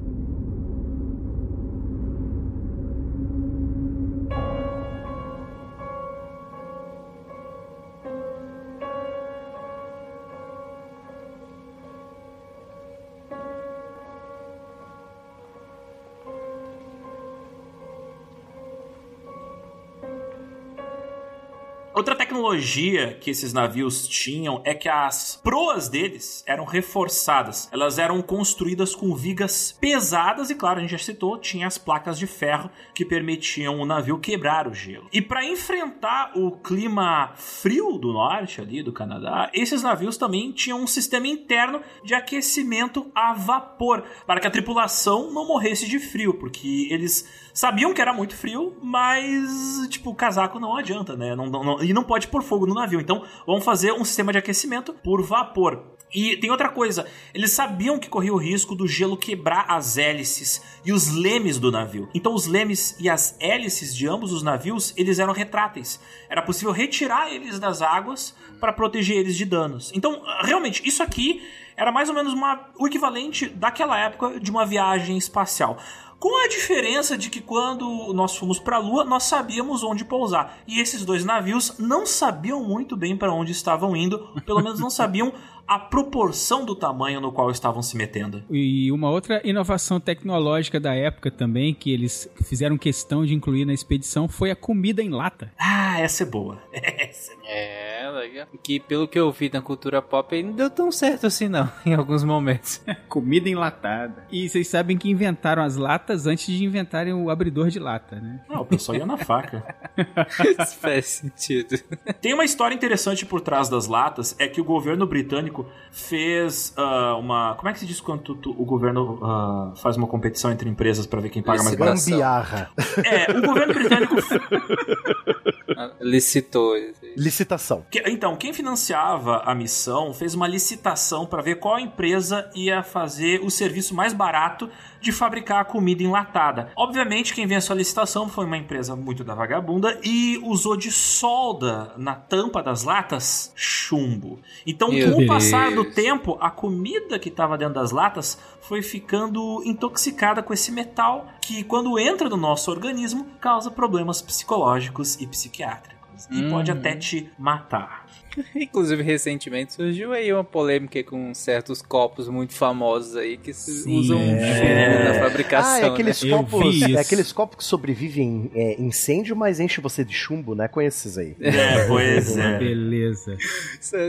Tecnologia que esses navios tinham é que as proas deles eram reforçadas. Elas eram construídas com vigas pesadas e, claro, a gente já citou, tinha as placas de ferro que permitiam o navio quebrar o gelo. E para enfrentar o clima frio do norte ali do Canadá, esses navios também tinham um sistema interno de aquecimento a vapor para que a tripulação não morresse de frio, porque eles sabiam que era muito frio, mas tipo, o casaco não adianta, né? Não, não, e não pode pôr fogo no navio. Então, vamos fazer um sistema de aquecimento por vapor. E tem outra coisa, eles sabiam que corria o risco do gelo quebrar as hélices e os lemes do navio. Então os lemes e as hélices de ambos os navios, eles eram retráteis. Era possível retirar eles das águas para proteger eles de danos. Então, realmente, isso aqui era mais ou menos uma, o equivalente daquela época de uma viagem espacial. Com a diferença de que quando nós fomos para a Lua, nós sabíamos onde pousar. E esses dois navios não sabiam muito bem para onde estavam indo, pelo menos não sabiam (laughs) a proporção do tamanho no qual estavam se metendo. E uma outra inovação tecnológica da época também, que eles fizeram questão de incluir na expedição, foi a comida em lata. Ah, essa é boa. (laughs) Essa é legal. Que pelo que eu vi na cultura pop, não deu tão certo assim não, (laughs) em alguns momentos. (laughs) comida enlatada. E vocês sabem que inventaram as latas antes de inventarem o abridor de lata, né? Não, o pessoal ia na faca. Isso faz sentido. Tem uma história interessante por trás das latas, é que o governo britânico fez uh, uma. Como é que se diz quando tu, tu, o governo uh, faz uma competição entre empresas para ver quem paga mais barato? Gambiarra. É, o governo britânico. (laughs) Licitou. Licitação. Que, então, quem financiava a missão fez uma licitação para ver qual empresa ia fazer o serviço mais barato de fabricar a comida enlatada. Obviamente, quem venceu a licitação foi uma empresa muito da vagabunda e usou de solda na tampa das latas chumbo. Então, Meu com o passar Deus. do tempo, a comida que estava dentro das latas foi ficando intoxicada com esse metal que, quando entra no nosso organismo, causa problemas psicológicos e psiquiátricos. E Hum. pode até te matar. (laughs) Inclusive, recentemente surgiu aí uma polêmica com certos copos muito famosos aí que se Sim, usam é. chumbo na Ah, fabricação. é aqueles né? Eu copos. É aqueles copos que sobrevivem é, incêndio, mas enche você de chumbo, né? Conhece esses aí. É, pois (laughs) é. Beleza.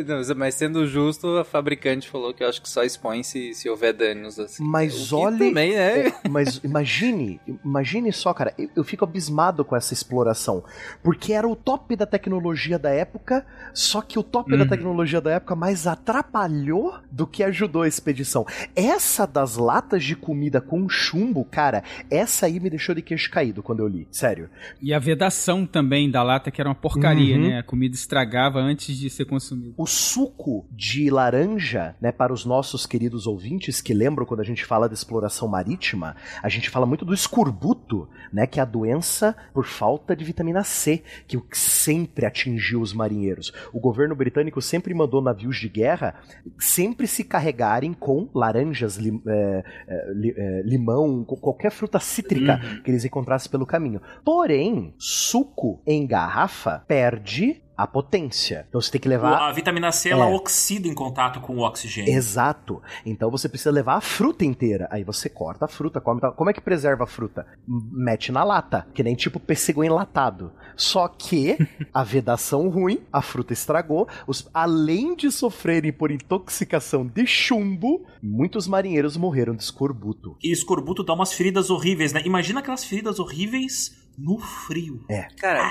Não, mas sendo justo, a fabricante falou que eu acho que só expõe se, se houver danos assim. Mas olhe- também, né? É, mas imagine, imagine só, cara, eu, eu fico abismado com essa exploração. Porque era o top da tecnologia da época, só que o top da tecnologia da época mais atrapalhou do que ajudou a expedição. Essa das latas de comida com chumbo, cara, essa aí me deixou de queixo caído quando eu li. Sério. E a vedação também da lata, que era uma porcaria, Uhum. né? A comida estragava antes de ser consumida. O suco de laranja, né, para os nossos queridos ouvintes que lembram quando a gente fala de exploração marítima, a gente fala muito do escorbuto, né, que é a doença por falta de vitamina C, que o que sempre atingiu os marinheiros. O governo britânico sempre mandou navios de guerra sempre se carregarem com laranjas, lim- é, é, é, limão, com qualquer fruta cítrica que eles encontrassem pelo caminho. Porém, suco em garrafa perde a potência. Então você tem que levar A vitamina C ela É. oxida em contato com o oxigênio. Exato. Então você precisa levar a fruta inteira. Aí você corta a fruta, come. Como é que preserva a fruta? Mete na lata, que nem tipo pêssego enlatado. Só que (laughs) a vedação ruim, a fruta estragou. Os, além de sofrerem por intoxicação de chumbo, muitos marinheiros morreram de escorbuto. E escorbuto dá umas feridas horríveis, né? Imagina aquelas feridas horríveis no frio. Cara,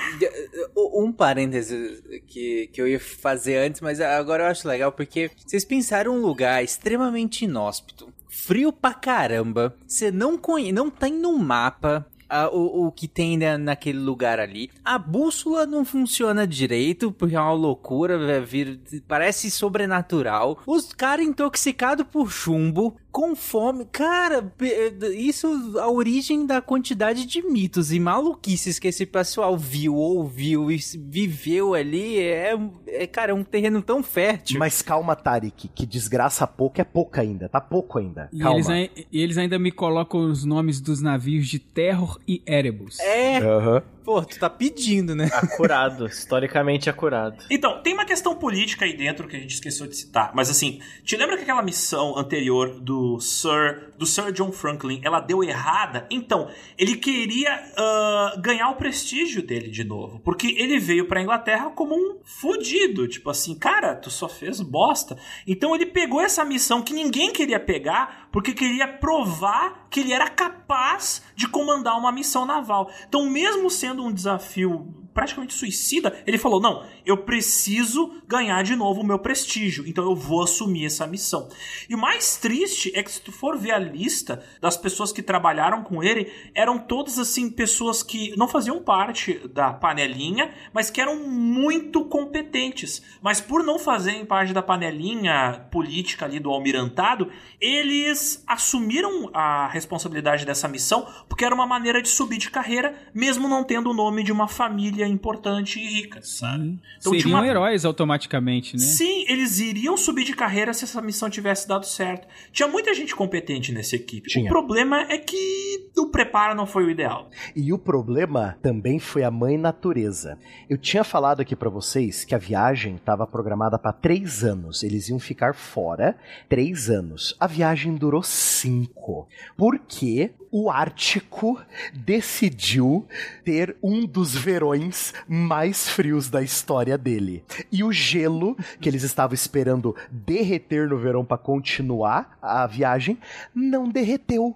um parêntese que, que eu ia fazer antes, mas agora eu acho legal porque vocês pensaram um lugar extremamente inóspito, frio pra caramba, você não conhece, não tem no mapa. ah, o, o que tem na- naquele lugar ali. A bússola não funciona direito, porque é uma loucura, é, vir- parece sobrenatural. Os caras intoxicados por chumbo, com fome. Cara, pe- isso a origem da quantidade de mitos e maluquices que esse pessoal viu, ouviu e viveu ali. É, é cara, é um terreno tão fértil. Mas calma, Tarek, que desgraça pouco é pouco ainda. Tá pouco ainda. E Calma. eles, ai- e eles ainda me colocam os nomes dos navios de Terror e Erebus. É, Aham. pô, tu tá pedindo, né? Acurado, historicamente acurado. Então, tem uma questão política aí dentro que a gente esqueceu de citar. Mas assim, te lembra que aquela missão anterior do Sir, do Sir John Franklin, ela deu errada? Então, ele queria ah, ganhar o prestígio dele de novo. Porque ele veio pra Inglaterra como um fudido. Tipo assim, cara, tu só fez bosta. Então ele pegou essa missão que ninguém queria pegar, porque queria provar que ele era capaz de comandar uma missão naval. Então, mesmo sendo um desafio praticamente suicida, ele falou: Não, eu preciso ganhar de novo o meu prestígio, então eu vou assumir essa missão. E o mais triste é que, se tu for ver a lista das pessoas que trabalharam com ele, eram todas assim, pessoas que não faziam parte da panelinha, mas que eram muito competentes. Mas por não fazerem parte da panelinha política ali do almirantado, eles assumiram a responsabilidade dessa missão porque era uma maneira de subir de carreira, mesmo não tendo o nome de uma família família importante e rica, sabe? Então, Seriam uma... heróis automaticamente, né? Sim, eles iriam subir de carreira se essa missão tivesse dado certo. Tinha muita gente competente nessa equipe. Tinha. O problema é que o preparo não foi o ideal. E o problema também foi a mãe natureza. Eu tinha falado aqui para vocês que a viagem estava programada para três anos. Eles iam ficar fora três anos. A viagem durou cinco. Porque o Ártico decidiu ter um dos verões mais frios da história dele. E o gelo que eles estavam esperando derreter no verão para continuar a viagem não derreteu.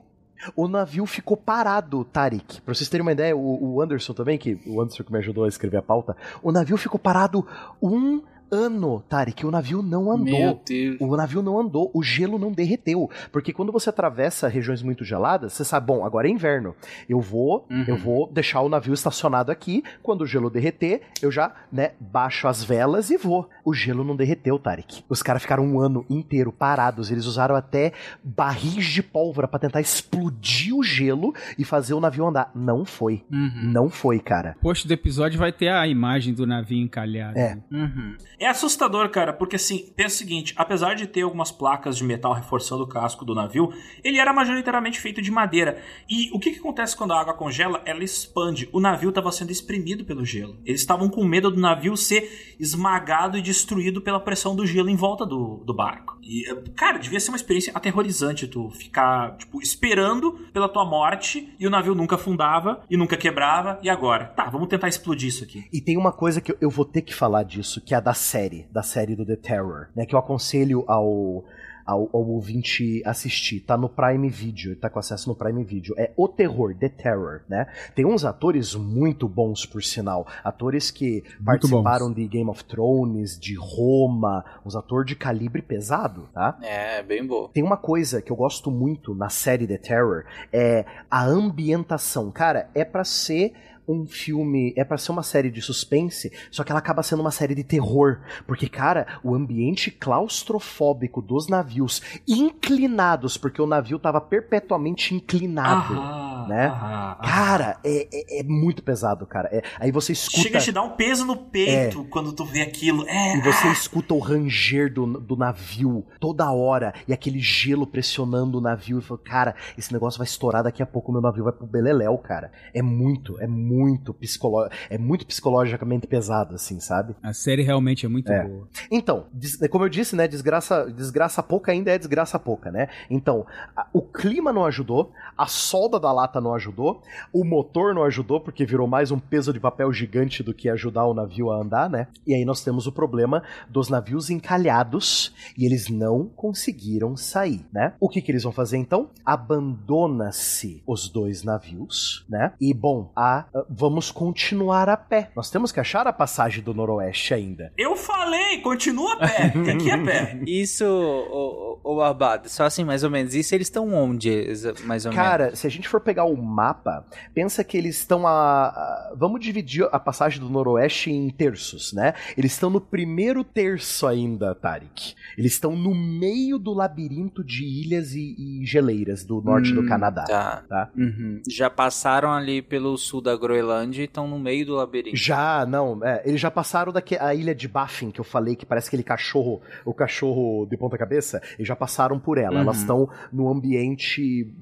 O navio ficou parado, Tarik. Pra vocês terem uma ideia, o, o Anderson também, que o Anderson que me ajudou a escrever a pauta, o navio ficou parado um ano, Tarek, o navio não andou. Meu Deus. O navio não andou, o gelo não derreteu. Porque quando você atravessa regiões muito geladas, você sabe, bom, agora é inverno. Eu vou, uhum. eu vou deixar o navio estacionado aqui. Quando o gelo derreter, eu já, né, baixo as velas e vou. O gelo não derreteu, Tarek. Os caras ficaram um ano inteiro parados. Eles usaram até barris de pólvora para tentar explodir o gelo e fazer o navio andar. Não foi. Uhum. Não foi, cara. Posto do episódio vai ter a imagem do navio encalhado. É. Uhum. É assustador, cara, porque assim, pensa o seguinte: apesar de ter algumas placas de metal reforçando o casco do navio, ele era majoritariamente feito de madeira. E o que, que acontece quando a água congela? Ela expande. O navio estava sendo espremido pelo gelo. Eles estavam com medo do navio ser esmagado e destruído pela pressão do gelo em volta do, do barco. E, cara, devia ser uma experiência aterrorizante tu ficar, tipo, esperando pela tua morte e o navio nunca afundava e nunca quebrava. E agora? Tá, vamos tentar explodir isso aqui. E tem uma coisa que eu vou ter que falar disso, que é a da série, da série do The Terror, né? Que eu aconselho ao, ao, ao, ouvinte assistir. Tá no Prime Video, tá com acesso no Prime Video. É O Terror, The Terror, né? Tem uns atores muito bons, por sinal. Atores que muito participaram bons. de Game of Thrones, de Roma, uns atores de calibre pesado, tá? É, bem bom. Tem uma coisa que eu gosto muito na série The Terror, é a ambientação. Cara, é para ser um filme, é para ser uma série de suspense, só que ela acaba sendo uma série de terror, porque cara, o ambiente claustrofóbico dos navios inclinados, porque o navio tava perpetuamente inclinado, aham, né? Aham, cara, é, é, é, muito pesado, cara. É, aí você escuta Chega a te dar um peso no peito é. quando tu vê aquilo. É, e você ah. escuta o ranger do, do navio toda hora e aquele gelo pressionando o navio e fala, cara, esse negócio vai estourar daqui a pouco, o meu navio vai pro beleléu, cara. É muito, é muito muito psicolo... é muito psicologicamente pesado, assim, sabe? A série realmente é muito é. boa. Então, como eu disse, né, desgraça, desgraça pouca ainda é desgraça pouca, né? Então, a, o clima não ajudou, a solda da lata não ajudou, o motor não ajudou porque virou mais um peso de papel gigante do que ajudar o navio a andar, né? E aí nós temos o problema dos navios encalhados e eles não conseguiram sair, né? O que que eles vão fazer então? Abandona-se os dois navios, né? E bom, a vamos continuar a pé. Nós temos que achar a passagem do Noroeste ainda. Eu falei, continua a pé. Aqui é pé. (laughs) Isso, o, o, o Abado, só assim mais ou menos. Isso eles estão onde, mais ou Cara, menos? Cara, se a gente for pegar o mapa, pensa que eles estão a, a, Vamos dividir a passagem do Noroeste em terços, né? Eles estão no primeiro terço ainda, Tarik. Eles estão no meio do labirinto de ilhas e, e geleiras do norte hum, do Canadá. Tá. tá? Uhum. Já passaram ali pelo sul da Groenlândia Groenlândia e estão no meio do labirinto. Já, não. É, eles já passaram daqui a ilha de Baffin, que eu falei, que parece aquele cachorro, o cachorro de ponta cabeça. Eles já passaram por ela. Uhum. Elas estão no ambiente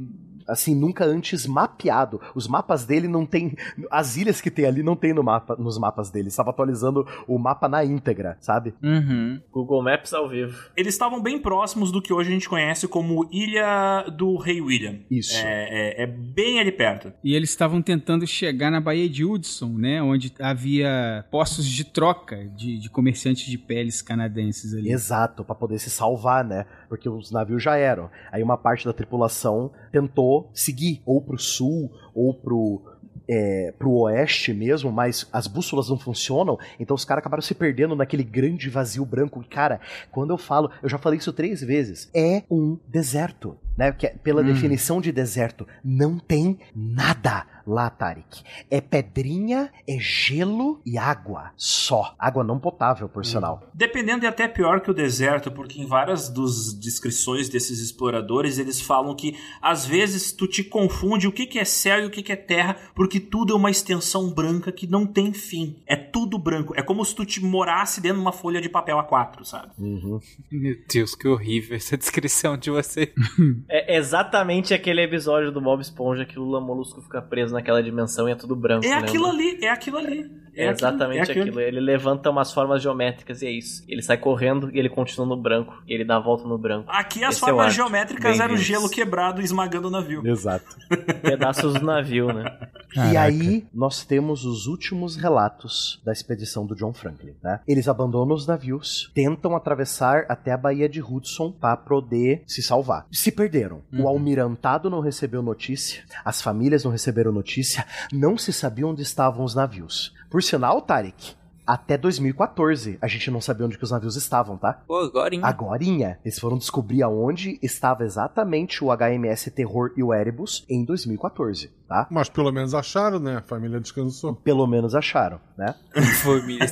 assim, nunca antes mapeado. Os mapas dele não tem. As ilhas que tem ali não tem no mapa, nos mapas dele. Estava atualizando o mapa na íntegra, sabe? Uhum. Google Maps ao vivo. Eles estavam bem próximos do que hoje a gente conhece como Ilha do Rei William. Isso. É, é, é bem ali perto. E eles estavam tentando chegar na Baía de Hudson, né? Onde havia postos de troca de, de comerciantes de peles canadenses ali. Exato, para poder se salvar, né? Porque os navios já eram. Aí uma parte da tripulação tentou seguir ou pro sul ou pro é, pro oeste mesmo, mas as bússolas não funcionam, então os caras acabaram se perdendo naquele grande vazio branco. E, cara, quando eu falo, eu já falei isso três vezes, é um deserto. né? Que é, pela definição de deserto, não tem nada lá, Tarek. É pedrinha, é gelo e água. Só. Água não potável, por sinal. Dependendo é até pior que o deserto, porque em várias dos descrições desses exploradores, eles falam que às vezes tu te confunde o que, que é céu e o que, que é terra, porque tudo é uma extensão branca que não tem fim. É tudo branco. É como se tu te morasse dentro de uma folha de papel A4, sabe? Uhum. Meu Deus, que horrível essa descrição de você. (laughs) É exatamente aquele episódio do Bob Esponja que o Lula Molusco fica preso naquela dimensão e é tudo branco. É lembra? aquilo ali, é aquilo ali. É exatamente aquilo, é aquilo. Ele levanta umas formas geométricas e é isso. Ele sai correndo e ele continua no branco. E ele dá a volta no branco. Aqui as Esse é formas arco. geométricas eram gelo quebrado e esmagando o navio. Exato. (laughs) Pedaços do navio, né? E Caraca. aí, nós temos os últimos relatos da expedição do John Franklin, né? Eles abandonam os navios, tentam atravessar até a Baía de Hudson para poder se salvar. Se perderam. O almirantado não recebeu notícia, as famílias não receberam notícia, não se sabia onde estavam os navios. Por sinal, Tarek, até 2014 a gente não sabia onde que os navios estavam, tá? Pô, agora, hein? Agorinha, eles foram descobrir aonde estava exatamente o HMS Terror e o Erebus em 2014, tá? Mas pelo menos acharam, né? A família descansou. Pelo menos acharam, né? (laughs) Família.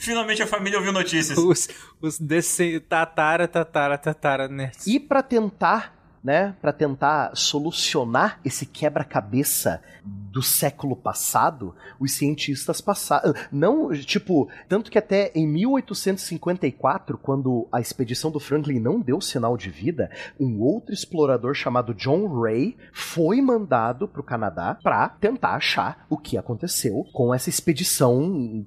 Finalmente a família ouviu notícias. os os desse, tatara, tatara, tatara, né? E pra tentar, né, para tentar solucionar esse quebra-cabeça do século passado, os cientistas passaram, não, tipo, tanto que até em 1854, quando a expedição do Franklin não deu sinal de vida, um outro explorador chamado John Ray foi mandado pro Canadá pra tentar achar o que aconteceu com essa expedição,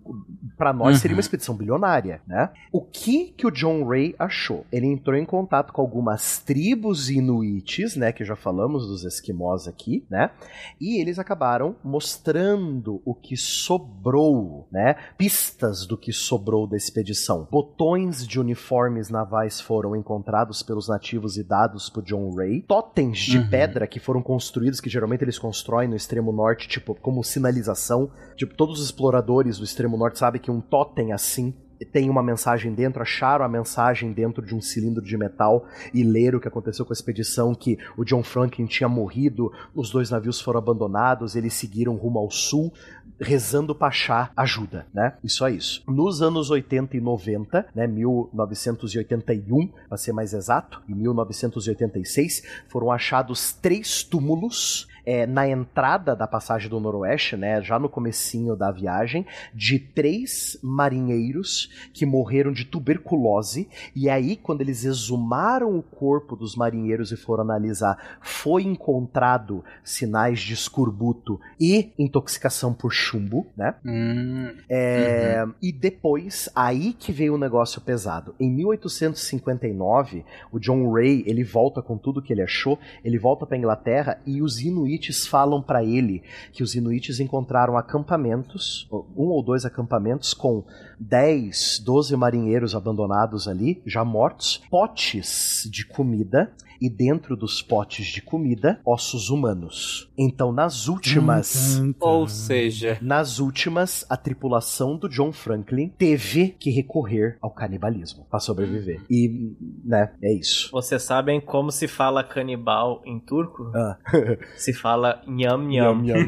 Pra nós seria uma expedição bilionária, né? O que que o John Ray achou? Ele entrou em contato com algumas tribos inuites, né, que já falamos dos esquimós aqui, né? E eles acabaram mostrando o que sobrou, né? Pistas do que sobrou da expedição. Botões de uniformes navais foram encontrados pelos nativos e dados pro John Ray. Totens de pedra que foram construídos, que geralmente eles constroem no extremo norte, tipo, como sinalização. Tipo, todos os exploradores do extremo norte sabem que um totem assim tem uma mensagem dentro, acharam a mensagem dentro de um cilindro de metal e leram o que aconteceu com a expedição, que o John Franklin tinha morrido, os dois navios foram abandonados, eles seguiram rumo ao sul, rezando pra achar ajuda, né? Isso é isso. Nos anos 80 e 90, né, 1981, para ser mais exato, e 1986, foram achados três túmulos é, na entrada da passagem do Noroeste, né, já no comecinho da viagem, de três marinheiros que morreram de tuberculose. E aí, quando eles exumaram o corpo dos marinheiros e foram analisar, foi encontrado sinais de escorbuto e intoxicação por chumbo, né? Hum, É, E depois, aí que veio o negócio pesado. Em 1859, o John Ray, ele volta com tudo que ele achou, ele volta para Inglaterra e os inuites falam para ele que os inuites encontraram acampamentos, um ou dois acampamentos com 10, 12 marinheiros abandonados ali, já mortos, potes de comida e dentro dos potes de comida, ossos humanos. Então, nas últimas ou seja, nas últimas, a tripulação do John Franklin teve que recorrer ao canibalismo para sobreviver. E, né, é isso. Vocês sabem como se fala canibal em turco? Ah. (laughs) Se fala nham nham. Nham, nham.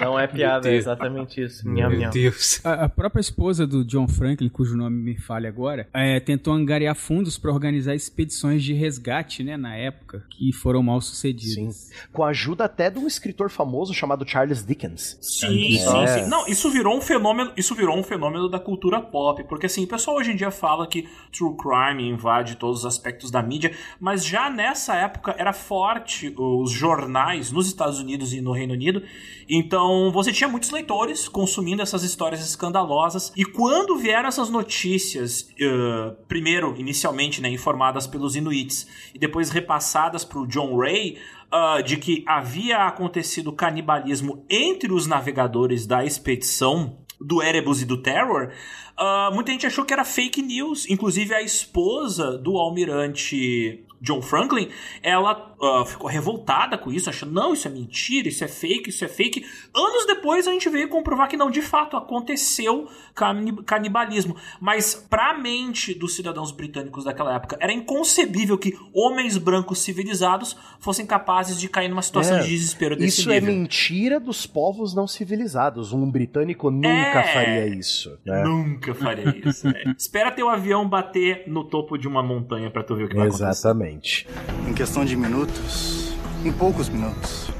(laughs) Não é piada, é exatamente isso. Nham meu nham. Deus. A, a própria esposa do John Franklin, cujo nome me falha agora, é, tentou angariar fundos para organizar expedições de resgate, né, na época, que foram mal sucedidas. Com a ajuda até de um escritor famoso chamado Charles Dickens. Sim, É. sim, sim. Não, isso virou um fenômeno, isso virou um fenômeno da cultura pop, porque assim, o pessoal hoje em dia fala que true crime invade todos os aspectos da mídia, mas já nessa época era forte os jornais nos Estados Unidos e no Reino Unido. Então, você tinha muitos leitores consumindo essas histórias escandalosas e quando vieram essas notícias, eh, primeiro, inicialmente, né, informadas pelos Inuits e depois repassadas para o John Ray, ah, de que havia acontecido canibalismo entre os navegadores da expedição do Erebus e do Terror, ah, muita gente achou que era fake news. Inclusive a esposa do almirante John Franklin, ela uh, ficou revoltada com isso, achando, não, isso é mentira, isso é fake, isso é fake. Anos depois a gente veio comprovar que não, de fato, aconteceu canibalismo. Mas pra mente dos cidadãos britânicos daquela época, era inconcebível que homens brancos civilizados fossem capazes de cair numa situação É, de desespero desse Isso é nível. mentira dos povos não civilizados. Um britânico nunca É. faria isso. Né? Nunca faria isso. é. (laughs) Espera teu avião bater no topo de uma montanha pra tu ver o que vai acontecer. Exatamente. Em questão de minutos, em poucos minutos,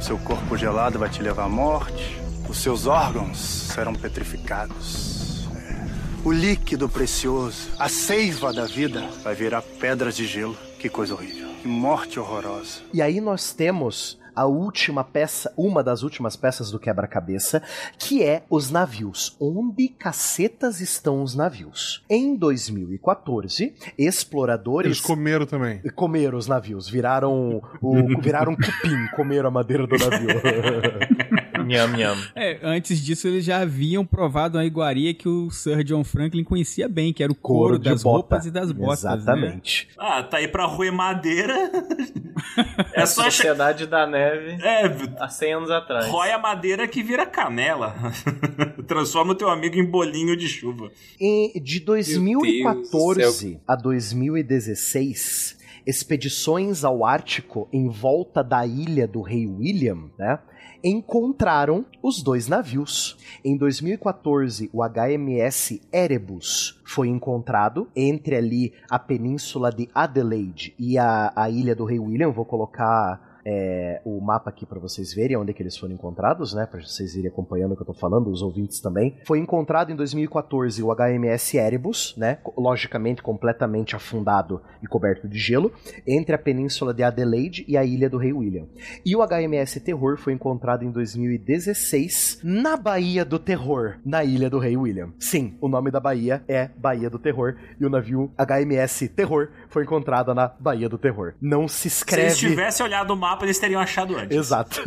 seu corpo gelado vai te levar à morte, os seus órgãos serão petrificados. É. O líquido precioso, a seiva da vida, vai virar pedras de gelo. Que coisa horrível. Que morte horrorosa. E aí nós temos a última peça, uma das últimas peças do quebra-cabeça, que é os navios. Onde cacetas estão os navios? Em 2014, exploradores Eles comeram também. comeram os navios, viraram o viraram cupim, comeram a madeira do navio. (laughs) Nham, nham. É, antes disso eles já haviam provado a iguaria que o Sir John Franklin conhecia bem, que era o couro, de das bota. roupas e das botas. né? Exatamente. Ah, tá aí pra roer madeira. (laughs) é só che- Sociedade da Neve É, há 100 anos atrás. rói a madeira que vira canela. (laughs) Transforma o teu amigo em bolinho de chuva. E de Deus do 2014 a 2016, expedições ao Ártico em volta da ilha do Rei William, né? Encontraram os dois navios. Em 2014, o HMS Erebus foi encontrado entre ali a península de Adelaide e a, a ilha do Rei William. Vou colocar é, o mapa aqui para vocês verem onde é que eles foram encontrados, né? Para vocês irem acompanhando o que eu tô falando, os ouvintes também. Foi encontrado em 2014 o HMS Erebus, né? Logicamente completamente afundado e coberto de gelo, entre a península de Adelaide e a ilha do Rei William. E o HMS Terror foi encontrado em 2016 na Baía do Terror, na ilha do Rei William. Sim, o nome da baía é Baía do Terror e o navio HMS Terror foi encontrado na Baía do Terror. Não se Se escreve eles tivessem olhado o mapa, eles teriam achado antes. Exato.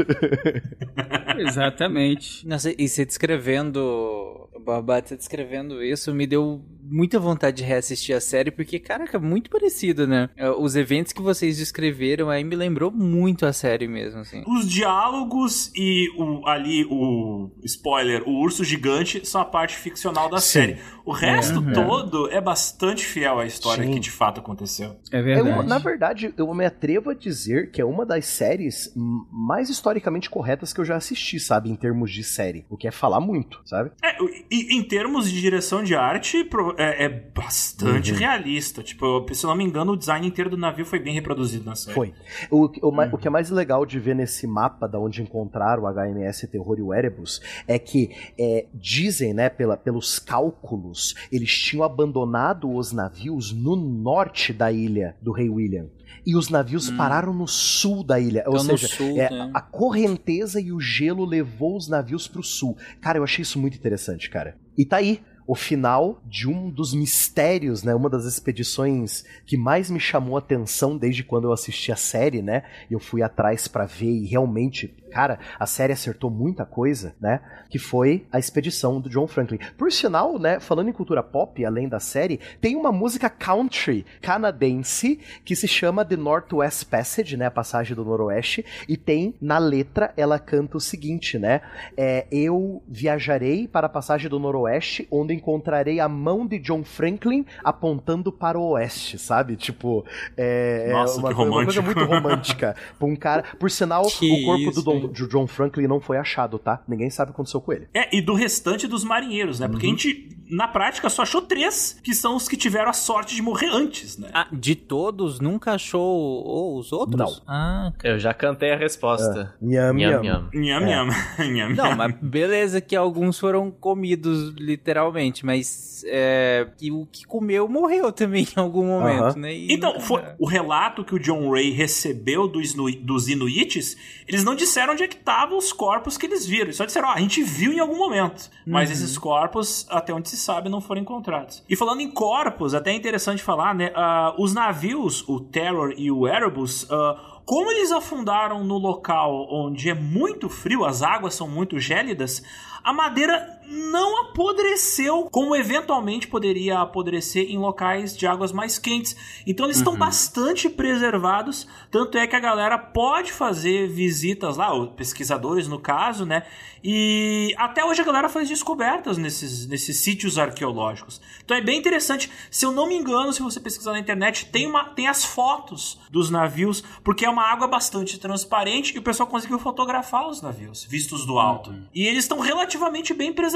(laughs) Exatamente. Nossa, e você descrevendo. Babá, você descrevendo isso me deu muita vontade de reassistir a série, porque, caraca, muito parecido, né? É, Os eventos que vocês descreveram aí me lembrou muito a série mesmo, assim. Os diálogos e o, ali o spoiler, o urso gigante são a parte ficcional da Sim. série. O resto É. todo é bastante fiel à história Sim. que de fato aconteceu. É É verdade. uma- na verdade, eu me atrevo a dizer que é uma das séries mais historicamente corretas que eu já assisti, sabe? Em termos de série. O que é falar muito, sabe? É, e, em termos de direção de arte, é, é bastante Uhum. realista. Tipo, se eu não me engano, o design inteiro do navio foi bem reproduzido na série. Foi. O, o ma- o que é mais legal de ver nesse mapa da onde encontraram o HMS Terror e o Erebus é que é, dizem, né, pela, pelos cálculos, eles tinham abandonado os navios no norte da ilha do Rei William. E os navios Hum. pararam no sul da ilha. Ou Então, no seja, sul, é, né? a correnteza e o gelo levou os navios pro sul. Cara, eu achei isso muito interessante, cara. E tá aí. O final de um dos mistérios, né? Uma das expedições que mais me chamou a atenção desde quando eu assisti a série, né? E eu fui atrás pra ver e realmente, cara, a série acertou muita coisa, né? Que foi a expedição do John Franklin. Por sinal, né? Falando em cultura pop, além da série, tem uma música country canadense que se chama The Northwest Passage, né? A passagem do Noroeste. E tem na letra ela canta o seguinte, né? É, eu viajarei para a passagem do Noroeste, onde encontrarei a mão de John Franklin apontando para o oeste, sabe? Tipo, é, é Nossa, uma, que coisa- uma coisa romântico. muito romântica. pra um cara. Por sinal, (laughs) Que o corpo isso, do Dom- de John Franklin não foi achado, tá? Ninguém sabe o que aconteceu com ele. É, e do restante dos marinheiros, né? Uhum. Porque a gente, na prática, só achou três, que são os que tiveram a sorte de morrer antes, né? Ah, de todos, nunca achou os outros? Não. Ah, Eu já cantei a resposta. Nham, Nham, nham. nham. Nham, É. nham. (laughs) Nham, Não, mas beleza que alguns foram comidos literalmente, mas é, que o que comeu morreu também em algum momento, Aham. né? E Então, nunca- foi, o relato que o John Ray recebeu dos, dos Inuites, eles não disseram onde é que estavam os corpos que eles viram. Eles só disseram, ó, a gente viu em algum momento. Mas Uhum. esses corpos, até onde se sabe, não foram encontrados. E falando em corpos, até é interessante falar, né? ah, os navios, o Terror e o Erebus, ah, como eles afundaram no local onde é muito frio, as águas são muito gélidas, a madeira não apodreceu como eventualmente poderia apodrecer em locais de águas mais quentes. Então eles estão bastante preservados, tanto é que a galera pode fazer visitas lá, os pesquisadores no caso, né? E até hoje a galera faz descobertas nesses, nesses sítios arqueológicos. Então é bem interessante. Se eu não me engano, se você pesquisar na internet, tem, uma, tem as fotos dos navios, porque é uma água bastante transparente e o pessoal conseguiu fotografar os navios, vistos do alto. E eles estão relativamente bem preservados.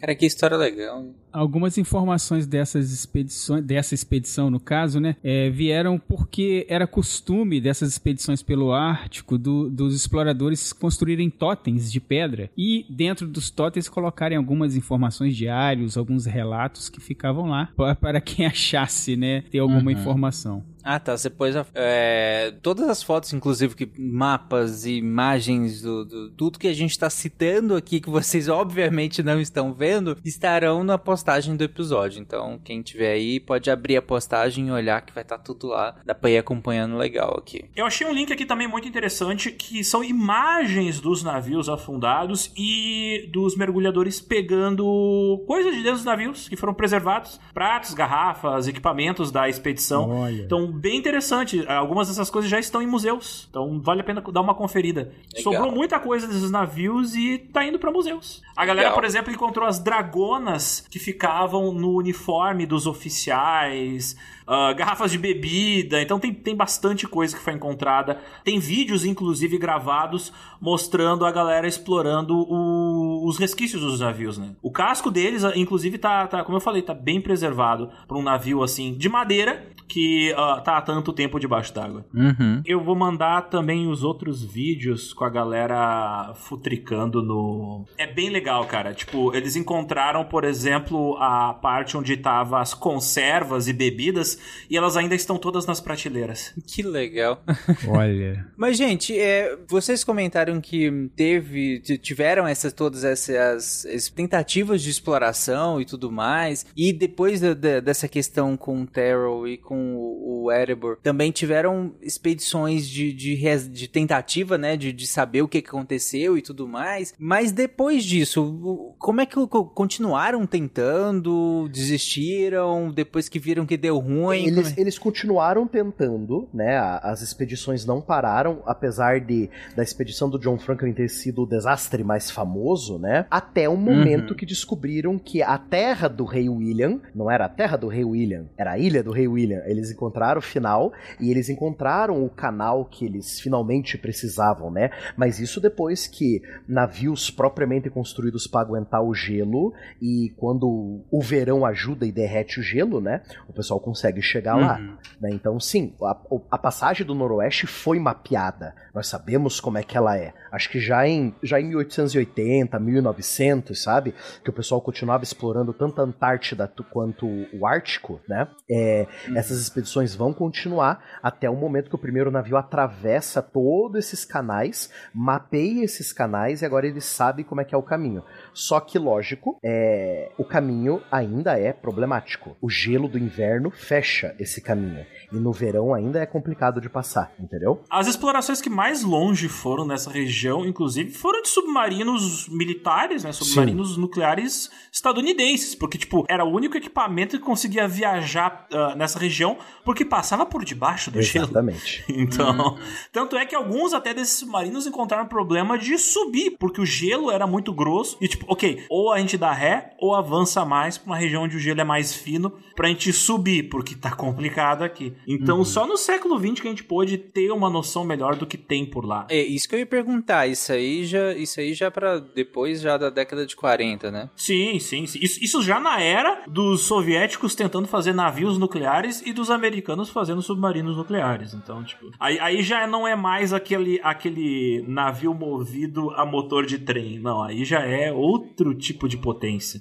Cara, que história legal. Algumas informações dessas expedições, dessa expedição no caso, né, é, vieram porque era costume dessas expedições pelo Ártico do, dos exploradores construírem totens de pedra e dentro dos totens colocarem algumas informações diários, alguns relatos que ficavam lá pa- para quem (laughs) achasse, né, ter alguma informação. Ah, tá. Você pôs a- é, todas as fotos, inclusive que mapas e imagens do, do- tudo que a gente tá citando aqui, que vocês (laughs) obviamente não estão vendo, estarão na postagem do episódio. Então, quem tiver aí pode abrir a postagem e olhar que vai estar tudo lá. Dá pra ir acompanhando legal aqui. Eu achei um link aqui também muito interessante, que são imagens dos navios afundados e dos mergulhadores pegando coisas de dentro dos navios que foram preservados, pratos, garrafas, equipamentos da expedição. Olha. Então, bem interessante. Algumas dessas coisas já estão em museus. Então, vale a pena dar uma conferida. Legal. Sobrou muita coisa desses navios e tá indo pra museus. A galera, Legal. por exemplo, encontrou as dragonas que ficavam no uniforme dos oficiais. ah, garrafas de bebida, então tem, tem bastante coisa que foi encontrada. Tem vídeos, inclusive, gravados mostrando a galera explorando o- os resquícios dos navios, né? O casco deles, ah, inclusive, tá, tá, como eu falei, tá bem preservado para um navio assim de madeira que ah, tá há tanto tempo debaixo d'água. Uhum. Eu vou mandar também os outros vídeos com a galera futricando no. É bem legal, cara. Tipo, eles encontraram, por exemplo, a parte onde tava as conservas e bebidas e elas ainda estão todas nas prateleiras. Que legal. (laughs) Olha. Mas, gente, é, vocês comentaram que teve, tiveram essas todas essas, essas tentativas de exploração e tudo mais, e depois da- da- dessa questão com o Terrell e com o, o Erebor, também tiveram expedições de, de, de tentativa, né, de, de saber o que aconteceu e tudo mais, mas depois disso, como é que continuaram tentando, desistiram, depois que viram que deu ruim? Eles, é? eles continuaram tentando, né? As expedições não pararam, apesar de da expedição do John Franklin ter sido o desastre mais famoso, né? Até o momento Uhum. que descobriram que a terra do rei William, não era a terra do rei William, era a ilha do rei William. Eles encontraram o final e eles encontraram o canal que eles finalmente precisavam, né? Mas isso depois que navios propriamente construídos para aguentar o gelo e quando o verão ajuda e derrete o gelo, né? O pessoal consegue chegar lá. Uhum. né? Então, sim, a, a passagem do Noroeste foi mapeada. Nós sabemos como é que ela é. Acho que já em, já em 1880, 1900, sabe? Que o pessoal continuava explorando tanto a Antártida quanto o Ártico, né? É, Essas expedições vão continuar até o momento que o primeiro navio atravessa todos esses canais, mapeia esses canais e agora ele sabe como é que é o caminho. Só que, lógico, é, o caminho ainda é problemático. O gelo do inverno fecha esse caminho. E no verão ainda é complicado de passar, entendeu? As explorações que mais longe foram nessa região, inclusive, foram de submarinos militares, né? Submarinos nucleares estadunidenses. Porque, tipo, era o único equipamento que conseguia viajar ah, nessa região porque passava por debaixo do gelo. Exatamente. (laughs) Então, tanto é que alguns até desses submarinos encontraram problema de subir, porque o gelo era muito grosso e tipo, ok, ou a gente dá ré ou avança mais pra uma região onde o gelo é mais fino pra gente subir, porque tá complicado aqui. Então, só no século XX que a gente pôde ter uma noção melhor do que tem por lá. É isso que eu ia perguntar. Isso aí já, isso aí já para depois já da década de 40, né? Sim, sim, sim. Isso, isso já na era dos soviéticos tentando fazer navios nucleares e dos americanos fazendo submarinos nucleares. Então, tipo, aí, aí já não é mais aquele, aquele navio movido a motor de trem. Não, aí já é outro tipo de potência.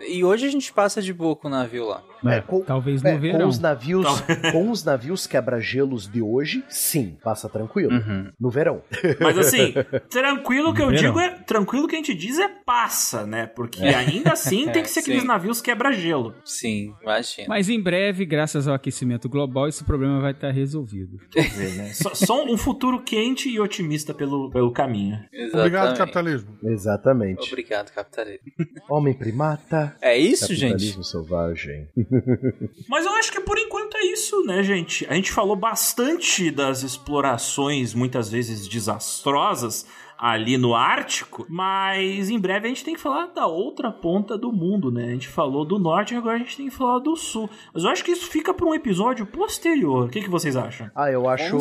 E hoje a gente passa de boa com o navio lá. É, com- talvez É, no com verão. os navios, com os navios quebra-gelos de hoje, sim, passa tranquilo. Uhum. No verão. Mas assim, tranquilo que eu Verão. digo é. Tranquilo que a gente diz é passa, né? Porque ainda assim (laughs) tem que ser aqueles Sim. navios quebra-gelo. Sim, imagina. Mas em breve, graças ao aquecimento global, esse problema vai estar resolvido. (laughs) Só, só um futuro quente e otimista pelo, pelo caminho. Obrigado, Exatamente. capitalismo. Exatamente. Obrigado, capitalismo. Homem primata. É isso, gente? Capitalismo selvagem. (laughs) Mas eu acho que por enquanto é isso, né, gente? A gente falou bastante das explorações, muitas vezes desastrosas, ali no Ártico, mas em breve a gente tem que falar da outra ponta do mundo, né? A gente falou do norte e agora a gente tem que falar do sul. Mas eu acho que isso fica para um episódio posterior. O que, que vocês acham? Ah, eu acho,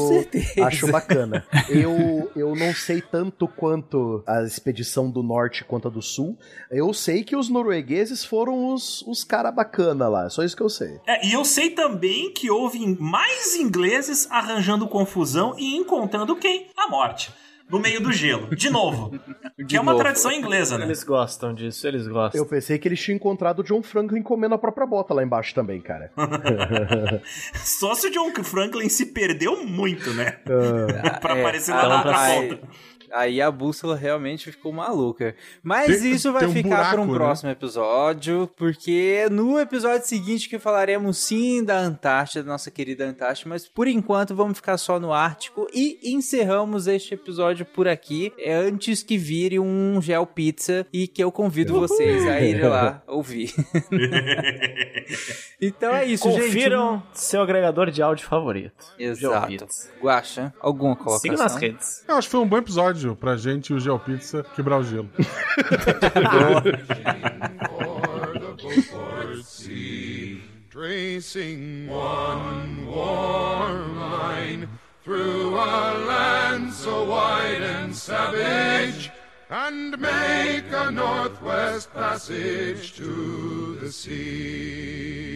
acho bacana. Eu, eu não sei tanto quanto a expedição do norte quanto a do sul. Eu sei que os noruegueses foram os, os cara bacana lá. Só isso que eu sei. É, e eu sei também que houve mais ingleses arranjando confusão e encontrando quem? A morte. No meio do gelo. De novo. (laughs) que é uma novo. tradição inglesa, né? Eles gostam disso, eles gostam. Eu pensei que eles tinham encontrado o John Franklin comendo a própria bota lá embaixo também, cara. (laughs) Só se o John Franklin se perdeu muito, né? (laughs) pra É, aparecer lá na então, outra ponta. Aí a bússola realmente ficou maluca. Mas Tem- isso vai um ficar buraco, para um né? próximo episódio, porque no episódio seguinte que falaremos sim da Antártida, nossa querida Antártida, mas por enquanto vamos ficar só no Ártico e encerramos este episódio por aqui, é antes que vire um Gel Pizza e que eu convido vocês a ir lá (laughs) ouvir. (laughs) então é isso, gente. Confiram seu agregador de áudio favorito. Exato. Guaxa, alguma colocação? Siga nas redes. Eu acho que foi um bom episódio pra gente e o GeoPizza quebrar o gelo. Tracing one warm line through a land so wide and savage, and make a northwest passage to the sea.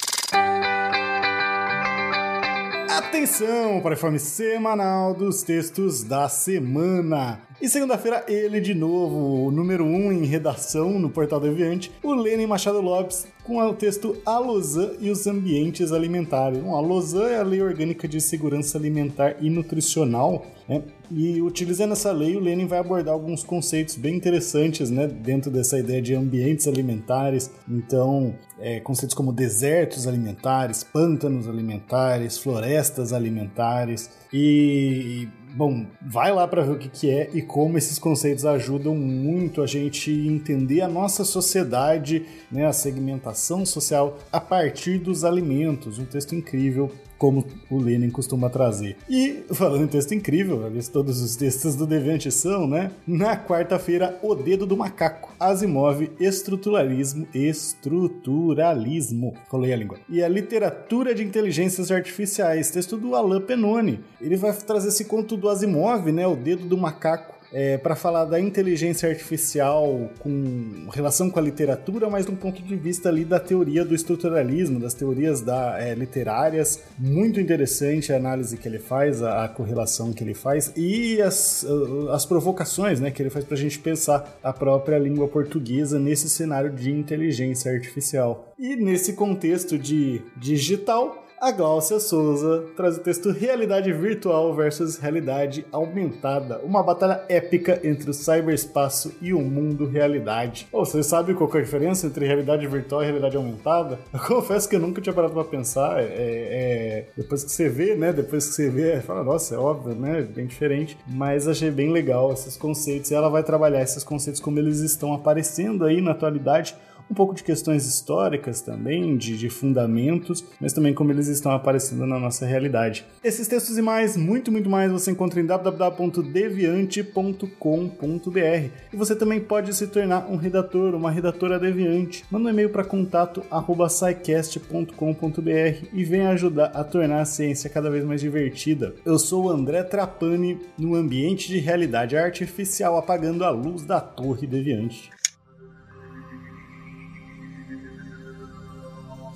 Atenção para o informe semanal dos textos da semana. E segunda-feira, ele de novo, o número 1 um em redação no Portal Deviante, o Lênin Machado Lopes, com o texto A Lausanne e os Ambientes Alimentares. Bom, a Lausanne é a Lei Orgânica de Segurança Alimentar e Nutricional, né? E utilizando essa lei, o Lenin vai abordar alguns conceitos bem interessantes, né, dentro dessa ideia de ambientes alimentares. Então, é, conceitos como desertos alimentares, pântanos alimentares, florestas alimentares e, bom, vai lá para ver o que, que é e como esses conceitos ajudam muito a gente entender a nossa sociedade, né, a segmentação social a partir dos alimentos. Um texto incrível como o Lenin costuma trazer. E falando em texto incrível, aliás, todos os textos do Deviante são, né? Na quarta-feira, O Dedo do Macaco, Asimov, Estruturalismo, Estruturalismo, falei a língua. E a Literatura de Inteligências Artificiais, texto do Alain Penone. Ele vai trazer esse conto do Asimov, né? O Dedo do Macaco, é, para falar da inteligência artificial com relação com a literatura, mas de um ponto de vista ali da teoria do estruturalismo, das teorias da, é, literárias. Muito interessante a análise que ele faz, a, a correlação que ele faz e as, as provocações né, que ele faz para a gente pensar a própria língua portuguesa nesse cenário de inteligência artificial. E nesse contexto de digital, a Gláucia Souza traz o texto Realidade Virtual versus Realidade Aumentada, uma batalha épica entre o cyberespaço e o mundo realidade. Oh, você sabe qual é a diferença entre realidade virtual e realidade aumentada? (laughs) Eu confesso que eu nunca tinha parado pra pensar. É, é, depois que você vê, né? Depois que você vê, fala, nossa, é óbvio, né? Bem diferente. Mas achei bem legal esses conceitos. E ela vai trabalhar esses conceitos como eles estão aparecendo aí na atualidade um pouco de questões históricas também, de, de fundamentos, mas também como eles estão aparecendo na nossa realidade. Esses textos e mais, muito, muito mais, você encontra em www.deviante.com.br e você também pode se tornar um redator, uma redatora deviante. Manda um e-mail para contato e venha ajudar a tornar a ciência cada vez mais divertida. Eu sou o André Trapani, no ambiente de realidade artificial apagando a luz da Torre Deviante.